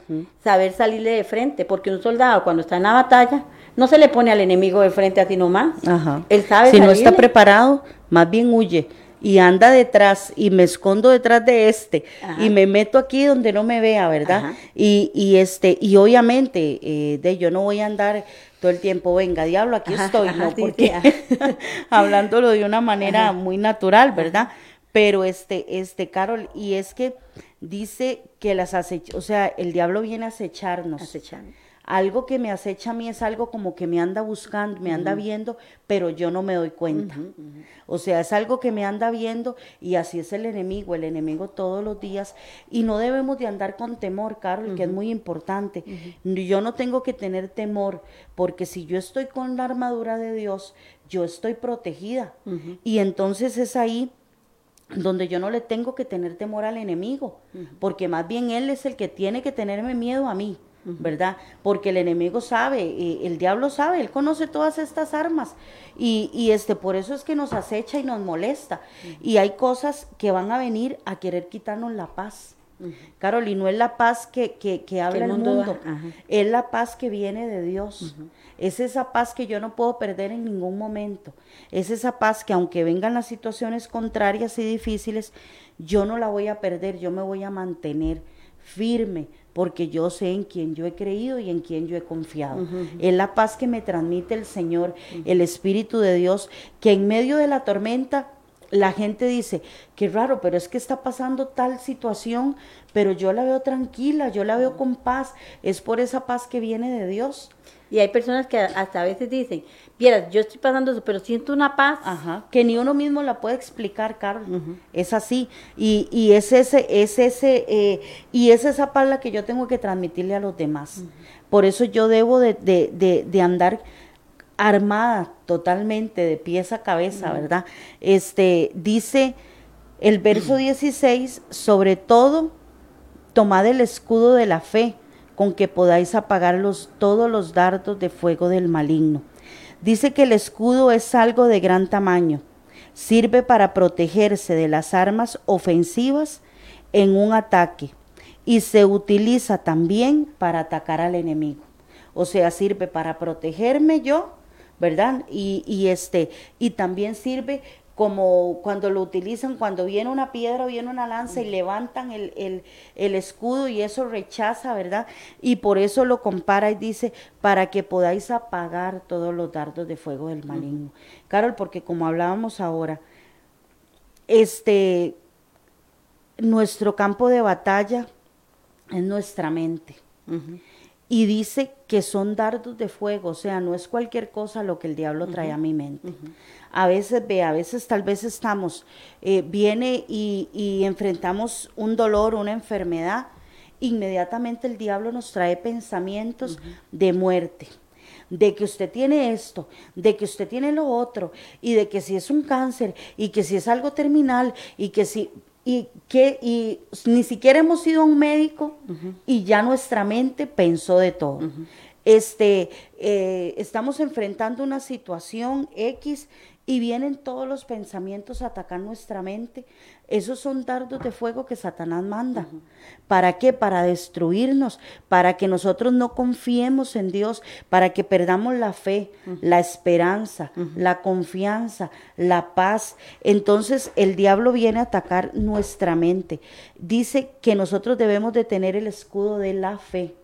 Saber salirle de frente, porque un soldado cuando está en la batalla no se le pone al enemigo de frente así nomás. Ajá. Él sabe si no está preparado, más bien huye y anda detrás y me escondo detrás de este Ajá. y me meto aquí donde no me vea, ¿verdad? Y, y este y obviamente eh, de yo no voy a andar todo el tiempo, venga diablo, aquí Ajá, estoy, no sí, porque sí, hablándolo de una manera muy natural, ¿verdad? Pero este, este, Carol, y es que dice que las acecha, o sea, el diablo viene a acecharnos. Acechando. Algo que me acecha a mí es algo como que me anda buscando, me anda viendo, pero yo no me doy cuenta. O sea, es algo que me anda viendo y así es el enemigo, el enemigo todos los días. Y no debemos de andar con temor, Carol, que es muy importante. Yo no tengo que tener temor, porque si yo estoy con la armadura de Dios, yo estoy protegida. Y entonces es ahí donde yo no le tengo que tener temor al enemigo, porque más bien él es el que tiene que tenerme miedo a mí. ¿verdad? Porque el enemigo sabe, eh, el diablo sabe, él conoce todas estas armas y, y, este, por eso es que nos acecha y nos molesta. Y hay cosas que van a venir a querer quitarnos la paz. Carol, y no es la paz que, que, que habla el mundo, mundo. es la paz que viene de Dios. Es esa paz que yo no puedo perder en ningún momento. Es esa paz que aunque vengan las situaciones contrarias y difíciles, yo no la voy a perder, yo me voy a mantener firme, porque yo sé en quién yo he creído y en quién yo he confiado. Es la paz que me transmite el Señor, el Espíritu de Dios, que en medio de la tormenta la gente dice, qué raro, pero es que está pasando tal situación, pero yo la veo tranquila, yo la veo con paz, es por esa paz que viene de Dios. Y hay personas que hasta a veces dicen, vieras, yo estoy pasando eso, pero siento una paz. Ajá, que ni uno mismo la puede explicar, Carlos. Es así. Y, y es ese, es ese, eh, y es esa paz la que yo tengo que transmitirle a los demás. Por eso yo debo de, de, de, de andar armada totalmente de pies a cabeza, ¿verdad? Este dice el verso 16, sobre todo tomad el escudo de la fe con que podáis apagar los, todos los dardos de fuego del maligno. Dice que el escudo es algo de gran tamaño. Sirve para protegerse de las armas ofensivas en un ataque y se utiliza también para atacar al enemigo. O sea, sirve para protegerme yo ¿verdad? Y, y, este, y también sirve como cuando lo utilizan, cuando viene una piedra o viene una lanza y levantan el, el, el, escudo y eso rechaza, ¿verdad? Y por eso lo compara y dice, para que podáis apagar todos los dardos de fuego del maligno. Carol, porque como hablábamos ahora, este, nuestro campo de batalla es nuestra mente. Y dice que son dardos de fuego, o sea, no es cualquier cosa lo que el diablo trae a mi mente. A veces, ve, a veces tal vez estamos, eh, viene y, y, enfrentamos un dolor, una enfermedad, inmediatamente el diablo nos trae pensamientos de muerte de que usted tiene esto, de que usted tiene lo otro, y de que si es un cáncer, y que si es algo terminal, y que si, y que y ni siquiera hemos ido a un médico uh -huh. y ya nuestra mente pensó de todo. Uh -huh. Este, eh, estamos enfrentando una situación X y vienen todos los pensamientos a atacar nuestra mente. Esos son dardos de fuego que Satanás manda. ¿Para qué? Para destruirnos, para que nosotros no confiemos en Dios, para que perdamos la fe, uh -huh. la esperanza, uh -huh. la confianza, la paz. Entonces el diablo viene a atacar nuestra mente. Dice que nosotros debemos de tener el escudo de la fe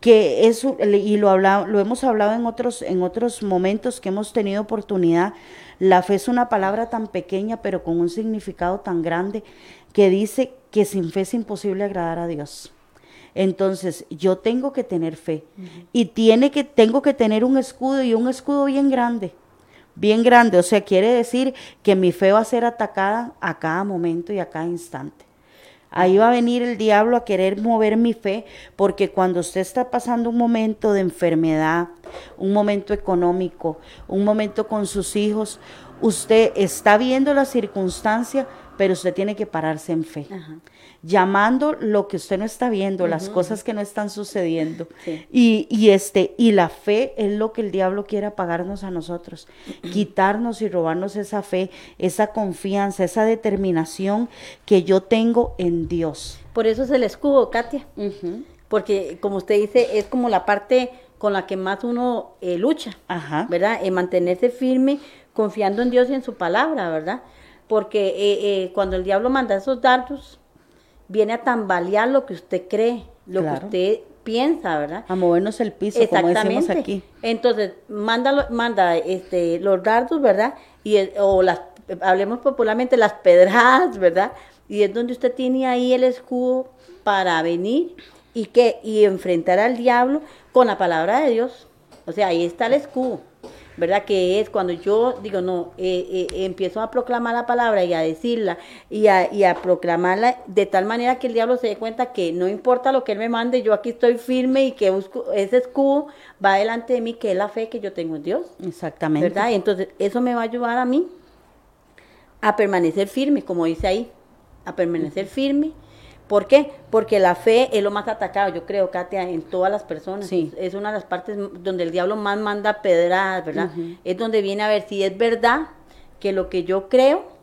que eso y lo hablado, lo hemos hablado en otros en otros momentos que hemos tenido oportunidad la fe es una palabra tan pequeña pero con un significado tan grande que dice que sin fe es imposible agradar a Dios entonces yo tengo que tener fe uh -huh. y tiene que tengo que tener un escudo y un escudo bien grande bien grande o sea quiere decir que mi fe va a ser atacada a cada momento y a cada instante Ahí va a venir el diablo a querer mover mi fe, porque cuando usted está pasando un momento de enfermedad, un momento económico, un momento con sus hijos, usted está viendo la circunstancia, pero usted tiene que pararse en fe. Ajá. Llamando lo que usted no está viendo, uh -huh. las cosas que no están sucediendo. Sí. Y, y, este, y la fe es lo que el diablo quiere apagarnos a nosotros, quitarnos y robarnos esa fe, esa confianza, esa determinación que yo tengo en Dios. Por eso es el escudo, Katia. Uh -huh. Porque, como usted dice, es como la parte con la que más uno eh, lucha, Ajá. ¿verdad? En mantenerse firme, confiando en Dios y en su palabra, ¿verdad? porque eh, eh, cuando el diablo manda esos dardos, viene a tambalear lo que usted cree, lo claro. que usted piensa, ¿verdad? A movernos el piso, como decimos aquí. Entonces, manda, manda este, los dardos, ¿verdad? Y, o las hablemos popularmente, las pedradas, ¿verdad? Y es donde usted tiene ahí el escudo para venir y que y enfrentar al diablo con la palabra de Dios. O sea, ahí está el escudo. ¿Verdad? Que es cuando yo digo, no, eh, eh, empiezo a proclamar la palabra y a decirla y a, y a proclamarla de tal manera que el diablo se dé cuenta que no importa lo que él me mande, yo aquí estoy firme y que busco, ese escudo va delante de mí, que es la fe que yo tengo en Dios. Exactamente. ¿Verdad? Y entonces eso me va a ayudar a mí a permanecer firme, como dice ahí, a permanecer firme ¿Por qué? Porque la fe es lo más atacado, yo creo, Katia, en todas las personas. Sí. Es una de las partes donde el diablo más manda pedradas, ¿verdad? Es donde viene a ver si es verdad que lo que yo creo,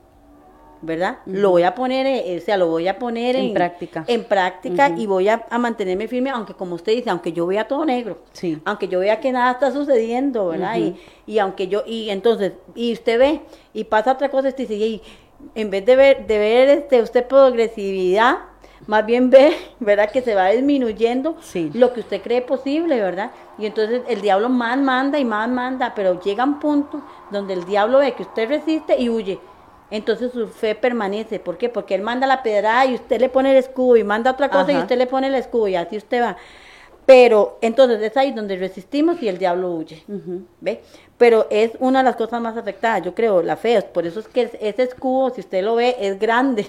¿verdad? Lo voy a poner, eh, o sea, lo voy a poner En práctica. En práctica y voy a, a mantenerme firme, aunque como usted dice, aunque yo vea todo negro. Sí. Aunque yo vea que nada está sucediendo, ¿verdad? y, y aunque yo, y entonces, y usted ve, y pasa otra cosa, usted dice, y en vez de ver, de ver este, usted progresividad, más bien ve, ¿verdad? Que se va disminuyendo Sí. lo que usted cree posible, ¿verdad? Y entonces el diablo más manda y más manda, pero llega un punto donde el diablo ve que usted resiste y huye. Entonces su fe permanece. ¿Por qué? Porque él manda la pedrada y usted le pone el escudo y manda otra cosa y usted le pone el escudo y así usted va. Pero entonces es ahí donde resistimos y el diablo huye. ¿Ve? Pero es una de las cosas más afectadas, yo creo, la fe. Por eso es que ese escudo, si usted lo ve, es grande.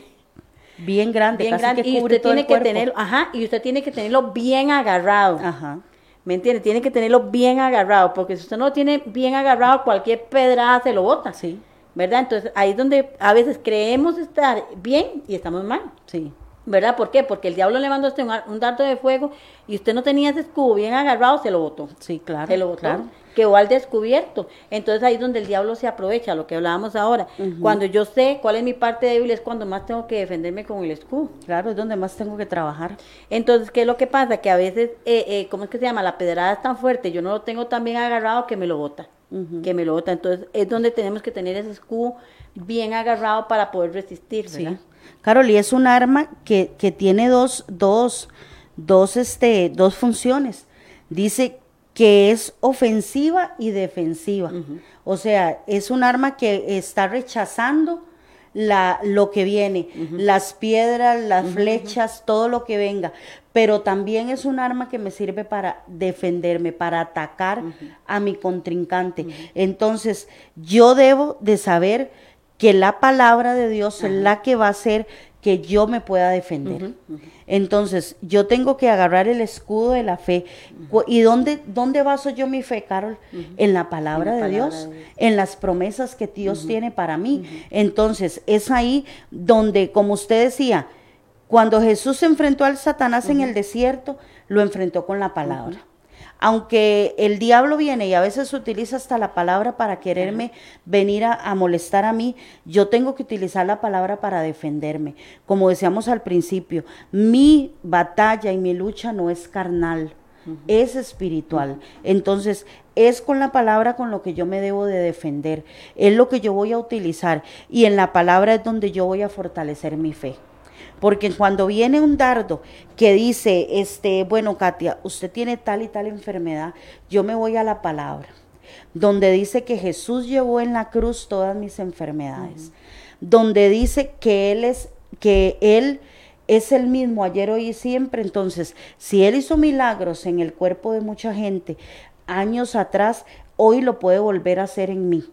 Bien grande, bien casi grande que y usted todo el tiene que tenerlo, ajá, y usted tiene que tenerlo bien agarrado. Ajá. ¿Me entiende? Tiene que tenerlo bien agarrado, porque si usted no lo tiene bien agarrado, cualquier pedrada se lo bota. Sí. ¿Verdad? Entonces, ahí es donde a veces creemos estar bien y estamos mal. Sí. ¿Verdad? ¿Por qué? Porque el diablo le mandó a usted un, un dardo de fuego y usted no tenía ese escudo bien agarrado, se lo botó. Sí, claro. Se lo botó. claro. Quedó al descubierto. Entonces ahí es donde el diablo se aprovecha, lo que hablábamos ahora. Cuando yo sé cuál es mi parte débil es cuando más tengo que defenderme con el escudo. Claro, es donde más tengo que trabajar. Entonces, ¿qué es lo que pasa? Que a veces, eh, eh, ¿cómo es que se llama? La pedrada es tan fuerte, yo no lo tengo tan bien agarrado que me lo bota. Que me lo bota. Entonces, es donde tenemos que tener ese escudo bien agarrado para poder resistir, Sí. Carol, y es un arma que, que tiene dos, dos, dos, este, dos funciones. Dice que es ofensiva y defensiva. O sea, es un arma que está rechazando la, lo que viene, las piedras, las flechas, todo lo que venga. Pero también es un arma que me sirve para defenderme, para atacar a mi contrincante. Entonces, yo debo de saber que la palabra de Dios es la que va a hacer que yo me pueda defender. Entonces, yo tengo que agarrar el escudo de la fe. ¿Y dónde, dónde baso yo mi fe, Carol? En la palabra, En la de, palabra Dios, de Dios. en las promesas que Dios tiene para mí. Entonces, es ahí donde, como usted decía, cuando Jesús se enfrentó al Satanás en el desierto, lo enfrentó con la palabra. Aunque el diablo viene y a veces utiliza hasta la palabra para quererme venir a, a molestar a mí, yo tengo que utilizar la palabra para defenderme. Como decíamos al principio, mi batalla y mi lucha no es carnal, es espiritual. Entonces, es con la palabra con lo que yo me debo de defender. Es lo que yo voy a utilizar. Y en la palabra es donde yo voy a fortalecer mi fe. Porque cuando viene un dardo que dice, este, bueno, Katia, usted tiene tal y tal enfermedad, yo me voy a la palabra, donde dice que Jesús llevó en la cruz todas mis enfermedades, donde dice que Él es, que Él es el mismo ayer, hoy y siempre. Entonces, si Él hizo milagros en el cuerpo de mucha gente años atrás, hoy lo puede volver a hacer en mí.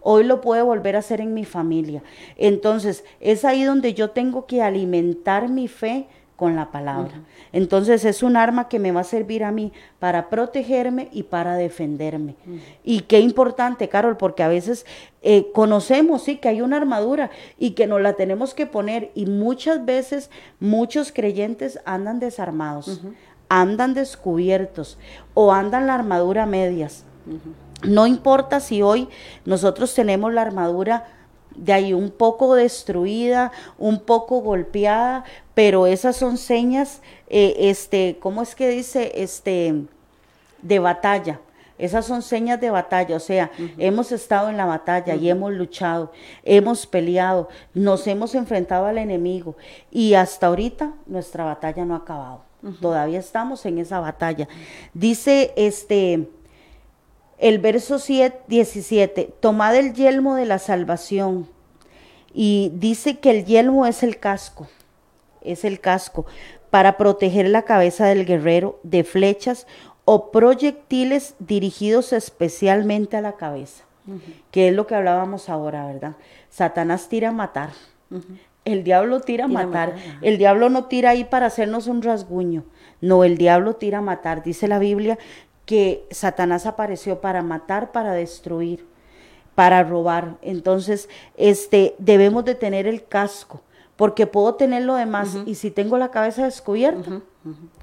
Hoy lo puede volver a hacer en mi familia. Entonces, es ahí donde yo tengo que alimentar mi fe con la palabra. Entonces es un arma que me va a servir a mí para protegerme y para defenderme. Y qué importante, Carol, porque a veces eh, conocemos, sí, que hay una armadura y que nos la tenemos que poner y muchas veces muchos creyentes andan desarmados, andan descubiertos o andan la armadura a medias. No importa si hoy nosotros tenemos la armadura de ahí un poco destruida, un poco golpeada, pero esas son señas, eh, este, ¿cómo es que dice? Este, de batalla. Esas son señas de batalla, o sea, hemos estado en la batalla y hemos luchado, hemos peleado, nos hemos enfrentado al enemigo y hasta ahorita nuestra batalla no ha acabado. Todavía estamos en esa batalla. Dice este el verso 7, 17, tomad el yelmo de la salvación Y dice que el yelmo es el casco, es el casco para proteger la cabeza del guerrero de flechas o proyectiles dirigidos especialmente a la cabeza, que es lo que hablábamos ahora, ¿verdad? Satanás tira a matar. El diablo tira a matar. el diablo no tira ahí para hacernos un rasguño. No, el diablo tira a matar. Dice la Biblia que Satanás apareció para matar, para destruir, para robar. Entonces, este, debemos de tener el casco, porque puedo tener lo demás y si tengo la cabeza descubierta,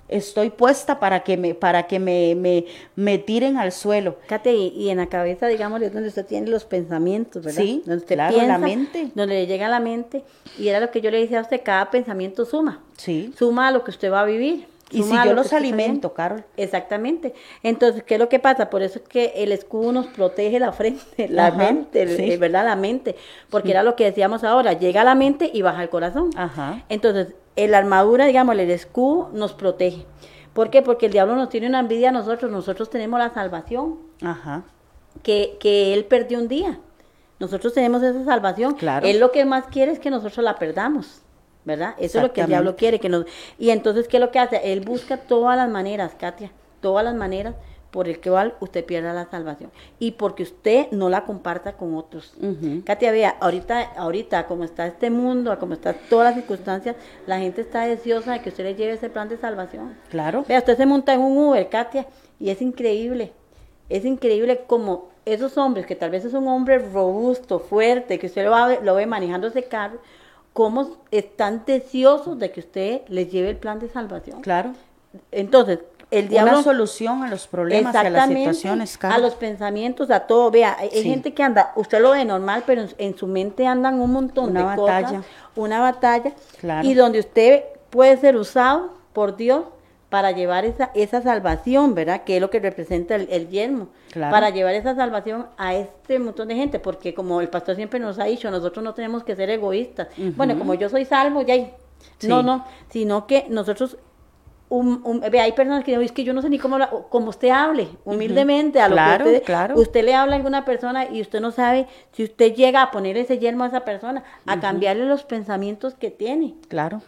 estoy puesta para que me, para que me, me, me tiren al suelo. Kate, y, en la cabeza, digamos, es donde usted tiene los pensamientos, ¿verdad? Sí, donde usted claro, piensa, la mente. Donde le llega a la mente. Y era lo que yo le decía a usted, cada pensamiento suma. Sí. Suma a lo que usted va a vivir. Y si yo los está alimento. Carol. Exactamente. Entonces, ¿qué es lo que pasa? Por eso es que el escudo nos protege la frente, la Ajá, mente, el- sí. eh, ¿verdad? La mente. Porque era lo que decíamos ahora, llega a la mente y baja al corazón. Ajá. Entonces, el armadura, digamos, el escudo nos protege. ¿Por qué? Porque el diablo nos tiene una envidia a nosotros. Nosotros tenemos la salvación Ajá. que, que él perdió un día. Nosotros tenemos esa salvación. Claro. Él lo que más quiere es que nosotros la perdamos. ¿Verdad? Eso es lo que el diablo quiere. que nos Y entonces, ¿qué es lo que hace? Él busca todas las maneras, Katia, todas las maneras por el que cual usted pierda la salvación. Y porque usted no la comparta con otros. Katia, vea, ahorita, ahorita, como está este mundo, como están todas las circunstancias, la gente está deseosa de que usted le lleve ese plan de salvación. Claro. Vea, usted se monta en un Uber, Katia, y es increíble. Es increíble como esos hombres, que tal vez es un hombre robusto, fuerte, que usted lo, va, lo ve manejando ese carro, cómo están deseosos de que usted les lleve el plan de salvación. Claro. Entonces, el diablo... Una solución a los problemas a las situaciones, a los pensamientos, a todo. Vea, hay, Sí. gente que anda, usted lo ve normal, pero en, en su mente andan un montón Una de batalla. cosas, una batalla, Claro. y donde usted puede ser usado por Dios para llevar esa, esa salvación, ¿verdad? Que es lo que representa el, el Claro. para llevar esa salvación a este montón de gente, porque como el pastor siempre nos ha dicho, nosotros no tenemos que ser egoístas. Bueno, como yo soy salvo, ya, hay- no, Sí. no, sino que nosotros un, un- ve, hay personas que dicen, es que yo no sé ni cómo, habla- o como usted hable, humildemente, a lo Claro, que usted, claro. usted le habla a alguna persona y usted no sabe si usted llega a poner ese yelmo a esa persona, a cambiarle los pensamientos que tiene, Claro.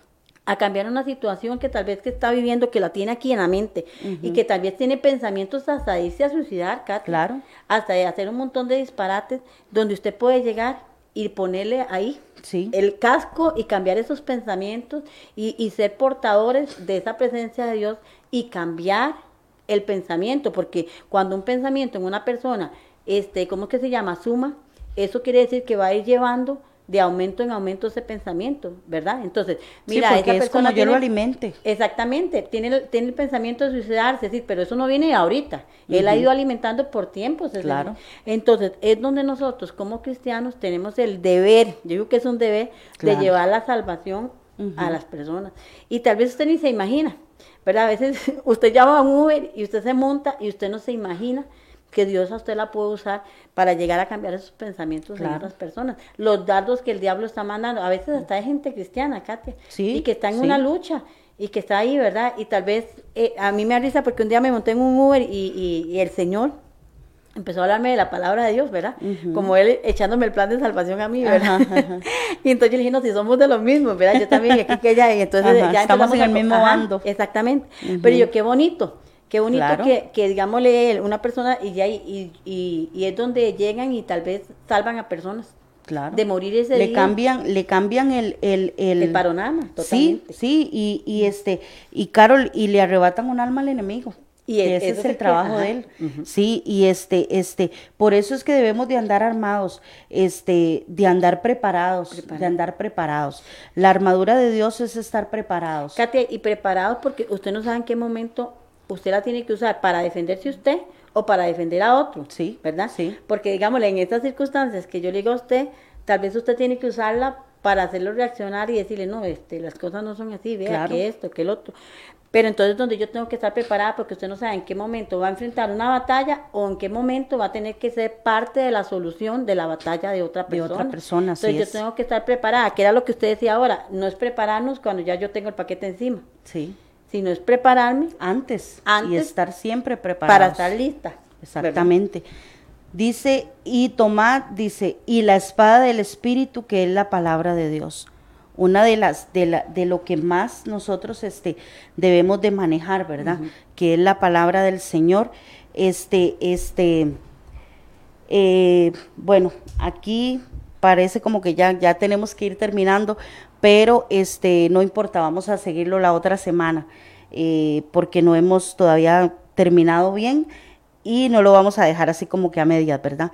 A cambiar una situación que tal vez que está viviendo, que la tiene aquí en la mente, y que tal vez tiene pensamientos hasta de irse a suicidar, Katy, Claro. hasta de hacer un montón de disparates, donde usted puede llegar y ponerle ahí Sí. el casco y cambiar esos pensamientos y, y ser portadores de esa presencia de Dios y cambiar el pensamiento, porque cuando un pensamiento en una persona, este, ¿cómo es que se llama? Suma, eso quiere decir que va a ir llevando de aumento en aumento ese pensamiento, ¿verdad? Entonces, mira, sí, porque esa es como persona yo lo alimente. Exactamente, tiene el, tiene el pensamiento de suicidarse, sí, pero eso no viene ahorita. Él ha ido alimentando por tiempos. Claro. Entonces, es donde nosotros como cristianos tenemos el deber, yo digo que es un deber, Claro. de llevar la salvación a las personas. Y tal vez usted ni se imagina, ¿verdad? A veces usted llama a un Uber y usted se monta y usted no se imagina que Dios a usted la puede usar para llegar a cambiar esos pensamientos en Claro. otras personas. Los dardos que el diablo está mandando, a veces hasta hay gente cristiana, Katia, Sí, y que está en sí. una lucha y que está ahí, ¿verdad? Y tal vez eh, a mí me da risa porque un día me monté en un Uber y, y- y el Señor empezó a hablarme de la palabra de Dios, ¿verdad? Como él echándome el plan de salvación a mí, ¿verdad? Ajá, ajá. y entonces yo le dije, no, si somos de los mismos, ¿verdad? Yo también, y aquí que ella, y entonces Ajá, ya estamos en el mismo bando. Exactamente. Pero yo, qué bonito. Qué bonito Claro. que, que, digámosle, él, una persona, y, ya, y, y, y es donde llegan y tal vez salvan a personas Claro. de morir ese le día. cambian, le cambian el, el, el, El panorama, Sí, totalmente. sí, y, y este, y Carol, y le arrebatan un alma al enemigo. Y es- ese es el trabajo de él. Sí, y este, este, por eso es que debemos de andar armados, este, de andar preparados, de andar preparados. La armadura de Dios es estar preparados. Katia, y preparados porque usted no sabe en qué momento usted la tiene que usar para defenderse usted o para defender a otro. Sí, ¿Verdad? sí. Porque, digámosle, en estas circunstancias que yo le digo a usted, tal vez usted tiene que usarla para hacerlo reaccionar y decirle, no, este, las cosas no son así, vea, Claro. que esto, que el otro. Pero entonces donde yo tengo que estar preparada porque usted no sabe en qué momento va a enfrentar una batalla o en qué momento va a tener que ser parte de la solución de la batalla de otra De persona. otra persona, Entonces es. yo tengo que estar preparada, que era lo que usted decía ahora, no es prepararnos cuando ya yo tengo el paquete encima, Sí, sino es prepararme antes, y Antes, estar siempre preparados. para estar lista. ¿verdad? Exactamente. Dice, y tomad, dice, y la espada del Espíritu, que es la palabra de Dios. Una de las, de, la, de lo que más nosotros este, debemos de manejar, ¿verdad? Que es la palabra del Señor. Este, este, eh, bueno, aquí parece como que ya, ya tenemos que ir terminando, pero este, no importa, vamos a seguirlo la otra semana, eh, porque no hemos todavía terminado bien y no lo vamos a dejar así como que a medias, ¿verdad?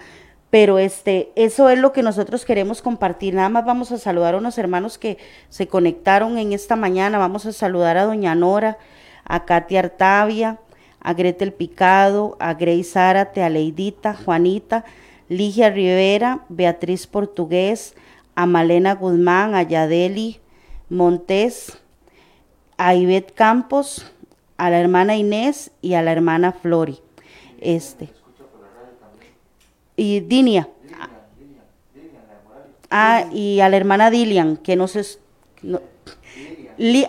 Pero este, eso es lo que nosotros queremos compartir. Nada más vamos a saludar a unos hermanos que se conectaron en esta mañana. Vamos a saludar a Doña Nora, a Katia Artavia, a Gretel Picado, a Grace Zárate, a Leidita, Juanita, Ligia Rivera, Beatriz Portugués, a Malena Guzmán, a Yadeli Montes, a Ivette Campos, a la hermana Inés y a la hermana Flori. Este. Y Dinia. Ah, y a la hermana Dilian, que no se...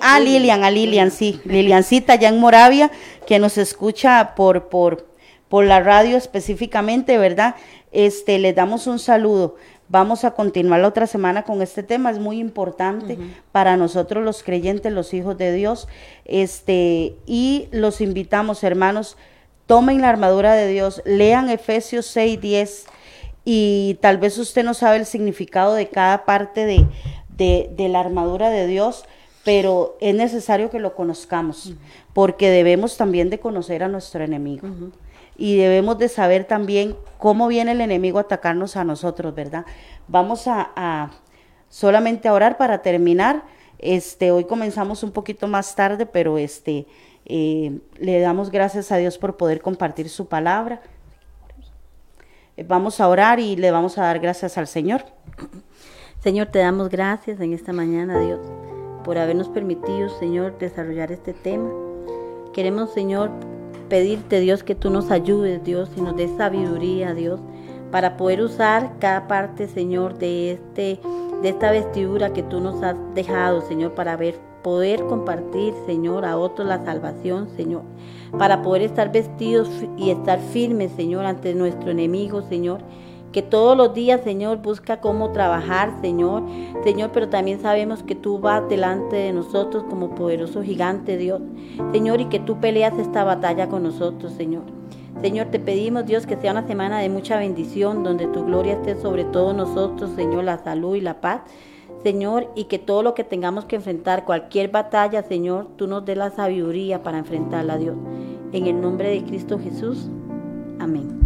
ah, Lilian, a Lilian, sí. Liliancita ya en Moravia, que nos escucha por, por, por la radio específicamente, ¿verdad? Este, le damos un saludo. Vamos a continuar la otra semana con este tema, es muy importante para nosotros los creyentes, los hijos de Dios. Este, y los invitamos, hermanos, tomen la armadura de Dios, lean Efesios 6, 10 y tal vez usted no sabe el significado de cada parte de, de, la armadura de Dios, pero es necesario que lo conozcamos, porque debemos también de conocer a nuestro enemigo. Y debemos de saber también cómo viene el enemigo a atacarnos a nosotros, ¿verdad? Vamos a, solamente a orar para terminar. Este, hoy comenzamos un poquito más tarde, pero este, eh, le damos gracias a Dios por poder compartir su palabra. Vamos a orar y le vamos a dar gracias al Señor. Señor, te damos gracias en esta mañana, Dios, por habernos permitido, Señor, desarrollar este tema. Queremos, Señor, pedirte, Dios, que tú nos ayudes, Dios, y nos des sabiduría, Dios, para poder usar cada parte, Señor, de este de esta vestidura que tú nos has dejado, Señor, para ver poder compartir, Señor, a otros la salvación, Señor, para poder estar vestidos y estar firmes, Señor, ante nuestro enemigo, Señor, que todos los días, Señor, busca cómo trabajar, Señor, Señor, pero también sabemos que tú vas delante de nosotros como poderoso gigante, Dios, Señor, y que tú peleas esta batalla con nosotros, Señor. Señor, te pedimos, Dios, que sea una semana de mucha bendición, donde tu gloria esté sobre todos nosotros, Señor, la salud y la paz. Señor, y que todo lo que tengamos que enfrentar, cualquier batalla, Señor, tú nos dé la sabiduría para enfrentarla, Dios. En el nombre de Cristo Jesús. Amén.